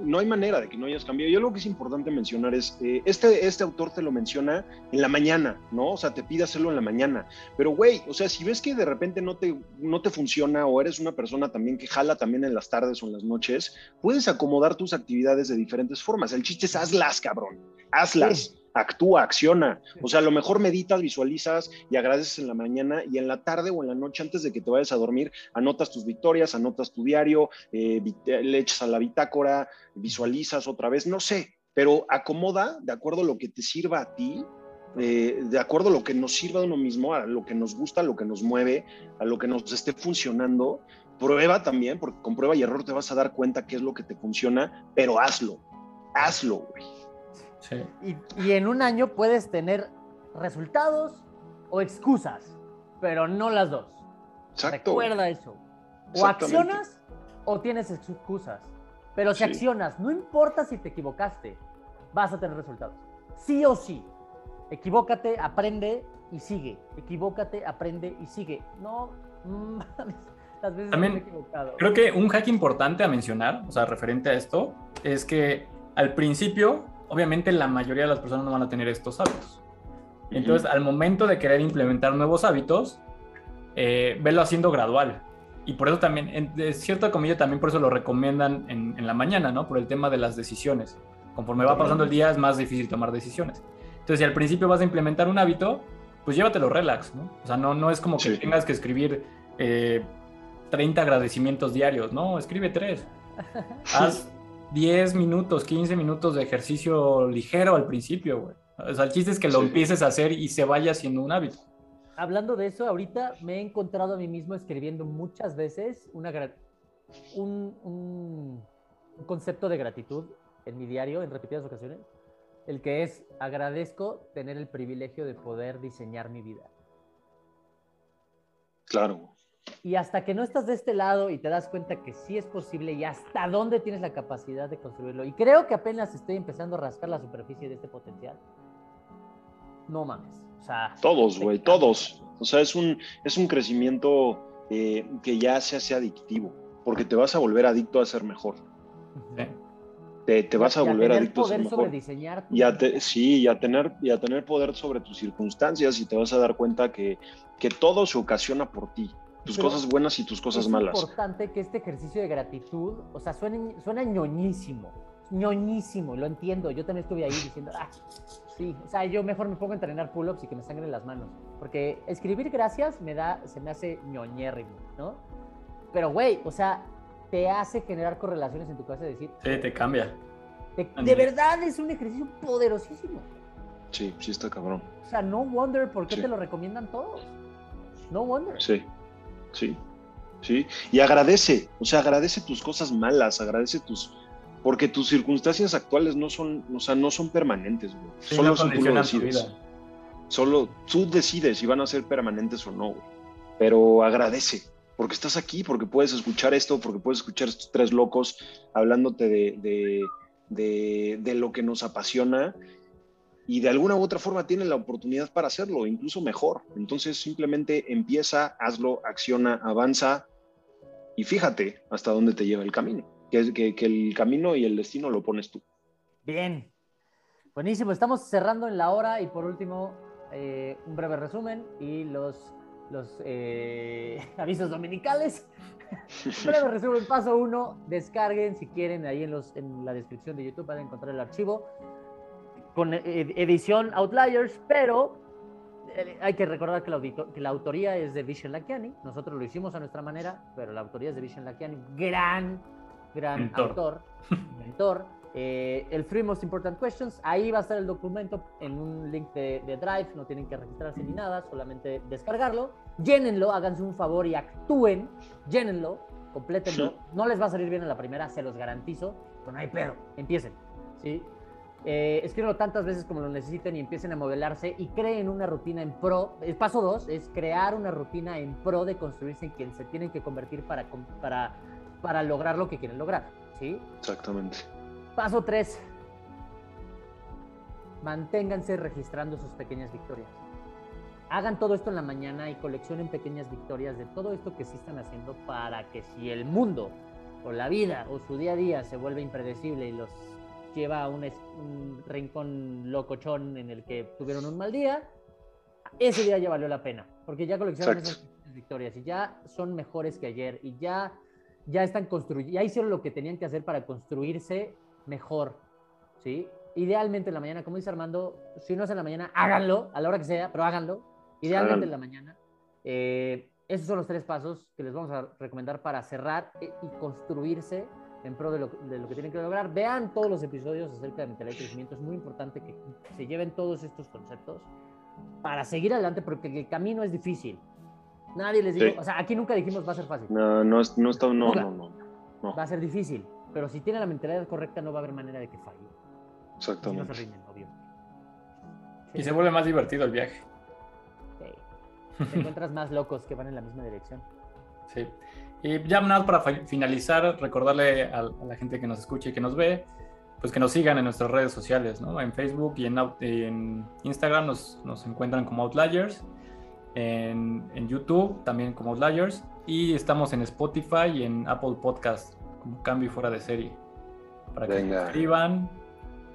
Speaker 3: no hay manera de que no hayas cambiado. Y algo que es importante mencionar es, eh, este, este autor te lo menciona en la mañana, ¿no? O sea, te pide hacerlo en la mañana. Pero, güey, o sea, si ves que de repente no te, no te funciona o eres una persona también que jala también en las tardes o en las noches, puedes acomodar tus actividades de diferentes formas. El chiste es hazlas, cabrón. Hazlas. Actúa, acciona. O sea, a lo mejor meditas, visualizas y agradeces en la mañana y en la tarde o en la noche antes de que te vayas a dormir, anotas tus victorias, anotas tu diario, eh, le echas a la bitácora, visualizas otra vez, no sé, pero acomoda de acuerdo a lo que te sirva a ti, eh, de acuerdo a lo que nos sirva de uno mismo, a lo que nos gusta, a lo que nos mueve, a lo que nos esté funcionando. Prueba también, porque con prueba y error te vas a dar cuenta qué es lo que te funciona, pero hazlo, hazlo, güey.
Speaker 2: Sí.
Speaker 1: Y, y en un año puedes tener resultados o excusas, pero no las dos.
Speaker 3: Exacto.
Speaker 1: Recuerda eso. O accionas o tienes excusas. Pero si
Speaker 3: Sí.
Speaker 1: accionas, no importa si te equivocaste, vas a tener resultados. Sí o sí. Equivócate, aprende y sigue. Equivócate, aprende y sigue. No mames, las veces
Speaker 2: También
Speaker 1: me he equivocado.
Speaker 2: Creo que un hack importante a mencionar, o sea, referente a esto, es que al principio, obviamente la mayoría de las personas no van a tener estos hábitos. Entonces, al momento de querer implementar nuevos hábitos, eh, velo haciendo gradual. Y por eso también, en, de cierta comilla, también por eso lo recomiendan en, en la mañana, ¿no? Por el tema de las decisiones. Conforme va pasando el día es más difícil tomar decisiones. Entonces, si al principio vas a implementar un hábito, pues llévatelo relax, ¿no? O sea, no, no es como que
Speaker 3: Sí.
Speaker 2: tengas que escribir eh, 30 agradecimientos diarios, no, escribe 3. Haz 10 minutos, 15 minutos de ejercicio ligero al principio, güey. O sea, el chiste es que lo
Speaker 3: Sí.
Speaker 2: empieces a hacer y se vaya haciendo un hábito.
Speaker 1: Hablando de eso, ahorita me he encontrado a mí mismo escribiendo muchas veces una un, un- un concepto de gratitud en mi diario en repetidas ocasiones, el que es agradezco tener el privilegio de poder diseñar mi vida.
Speaker 3: Claro.
Speaker 1: Y hasta que no estás de este lado y te das cuenta que sí es posible y hasta dónde tienes la capacidad de construirlo, y creo que apenas estoy empezando a rascar la superficie de este potencial, no mames. O sea,
Speaker 3: Todos, güey, todos. O sea, es un, es un crecimiento eh, que ya se hace adictivo, porque te vas a volver adicto a ser mejor. Te, te vas a
Speaker 1: Y
Speaker 3: volver adicto a ser
Speaker 1: poder sobre
Speaker 3: mejor.
Speaker 1: diseñar tu
Speaker 3: Y a te- sí, y a, tener, y a tener poder sobre tus circunstancias y te vas a dar cuenta que, que todo se ocasiona por ti, tus
Speaker 1: Pero
Speaker 3: cosas buenas y tus cosas
Speaker 1: es
Speaker 3: malas.
Speaker 1: importante que este ejercicio de gratitud, o sea, suena, suena ñoñísimo, ñoñísimo, lo entiendo. Yo también estuve ahí diciendo, ah, sí, o sea, yo mejor me pongo a entrenar pull-ups y que me sangren las manos, porque escribir gracias me da, se me hace ñoñérrimo, ¿no? Pero, güey, o sea, te hace generar correlaciones en tu cabeza y decir,
Speaker 2: Sí, te cambia.
Speaker 1: de, de verdad es un ejercicio poderosísimo.
Speaker 3: Sí, sí está cabrón.
Speaker 1: O sea, no wonder por qué
Speaker 3: Sí.
Speaker 1: te lo recomiendan todos. No wonder.
Speaker 3: Sí, sí, sí. Y agradece, o sea, agradece tus cosas malas, agradece tus... Porque tus circunstancias actuales no son, o sea, no son permanentes, güey.
Speaker 2: Sí,
Speaker 3: Solo
Speaker 2: no
Speaker 3: tú lo decides. Solo tú decides si van a ser permanentes o no, güey. Pero agradece, porque estás aquí, porque puedes escuchar esto, porque puedes escuchar estos tres locos hablándote de, de, de, de lo que nos apasiona y de alguna u otra forma tienen la oportunidad para hacerlo, incluso mejor. Entonces simplemente empieza, hazlo, acciona, avanza y fíjate hasta dónde te lleva el camino. Que, que, que el camino y el destino lo pones tú.
Speaker 1: Bien. Buenísimo. Estamos cerrando en la hora y por último, eh, un breve resumen y los, los eh, avisos dominicales. Breve resumen. Paso uno, descarguen si quieren ahí en, los, en la descripción de YouTube van a encontrar el archivo con eh, edición Outliers, pero eh, hay que recordar que la, que la autoría es de Vishen Lakiani. Nosotros lo hicimos a nuestra manera, pero la autoría es de Vishen Lakiani. Gran, gran
Speaker 2: Mentor.
Speaker 1: autor, mentor. Eh, el Three Most Important Questions, ahí va a estar el documento en un link de, de Drive, no tienen que registrarse ni nada, solamente descargarlo, llénenlo, háganse un favor y actúen, llénenlo, complétenlo. No les va a salir bien en la primera, se los garantizo, pero no hay pedo, empiecen. ¿sí? Eh, escríbanlo tantas veces como lo necesiten y empiecen a modelarse y creen una rutina en pro. El paso dos es crear una rutina en pro de construirse en quien se tienen que convertir para, para, para lograr lo que quieren lograr. ¿sí?
Speaker 3: Exactamente.
Speaker 1: Paso 3. Manténganse registrando sus pequeñas victorias. hagan todo esto en la mañana y coleccionen pequeñas victorias de todo esto que sí están haciendo para que si el mundo o la vida o su día a día se vuelve impredecible y los lleva a un, un rincón locochón en el que tuvieron un mal día, ese día ya valió la pena, porque ya coleccionaron esas victorias y ya son mejores que ayer y ya, ya están construyendo, ya hicieron lo que tenían que hacer para construirse mejor, ¿sí? Idealmente en la mañana, como dice Armando, si no es en la mañana, háganlo, a la hora que sea, pero háganlo, idealmente en la mañana. Eh, esos son los tres pasos que les vamos a recomendar para cerrar y construirse en pro de lo, de lo, que tienen que lograr. Vean todos los episodios acerca de mentalidad y crecimiento. Es muy importante que se lleven todos estos conceptos para seguir adelante porque el camino es difícil. Nadie les dijo, o sea, aquí nunca dijimos va a ser fácil.
Speaker 3: No, no, no, está, no, no, no,
Speaker 1: Va a ser difícil, pero si tiene la mentalidad correcta no va a haber manera de que falle.
Speaker 3: Exactamente.
Speaker 1: Si no se rinden, obvio.
Speaker 2: Sí. Y se vuelve más divertido el viaje.
Speaker 1: Sí. Te encuentras más locos que van en la misma dirección.
Speaker 2: Sí. Y ya nada para finalizar, recordarle a, a, la gente que nos escucha y que nos ve, pues que nos sigan en nuestras redes sociales, ¿no? En Facebook y en, en Instagram nos, nos, encuentran como Outliers, en, en, YouTube también como Outliers, y estamos en Spotify y en Apple Podcast como Cambio y Fuera de Serie. Para que Venga. nos escriban,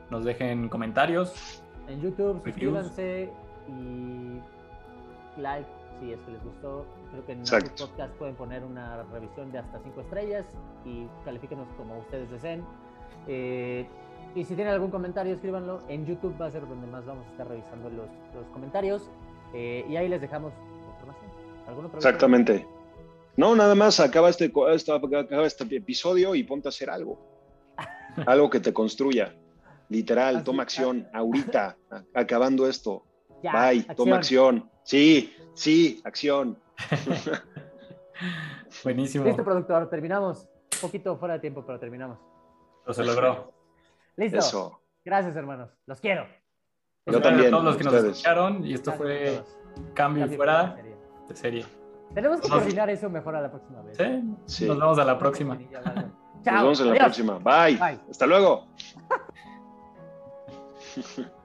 Speaker 2: nos dejen comentarios.
Speaker 1: En YouTube, suscríbanse y like si es que les gustó. Creo que en Exacto. podcast pueden poner una revisión de hasta cinco estrellas y califíquenos como ustedes deseen. Eh, y si tienen algún comentario, escríbanlo. En YouTube va a ser donde más vamos a estar revisando los, los comentarios. Eh, y ahí les dejamos información.
Speaker 3: ¿Alguna otra Exactamente. No, nada más acaba este, acaba este episodio y ponte a hacer algo. algo que te construya. Literal, Así toma acción ahorita, acabando esto. Ya, Bye, acción. toma acción. Sí, sí, acción.
Speaker 2: Buenísimo.
Speaker 1: Listo, productor, terminamos. Un poquito fuera de tiempo, pero terminamos.
Speaker 2: Pero se logró.
Speaker 1: Listo. Eso. Gracias, hermanos. Los quiero.
Speaker 3: Yo Gracias también.
Speaker 2: A todos los que ustedes. nos escucharon y esto Gracias fue Cambio Fuera de serie.
Speaker 1: Tenemos que nos... coordinar eso mejor a la próxima vez.
Speaker 2: Sí, sí. Nos vemos a la próxima.
Speaker 3: Chao. Nos vemos en la Adiós. próxima. Bye. Bye. Hasta luego.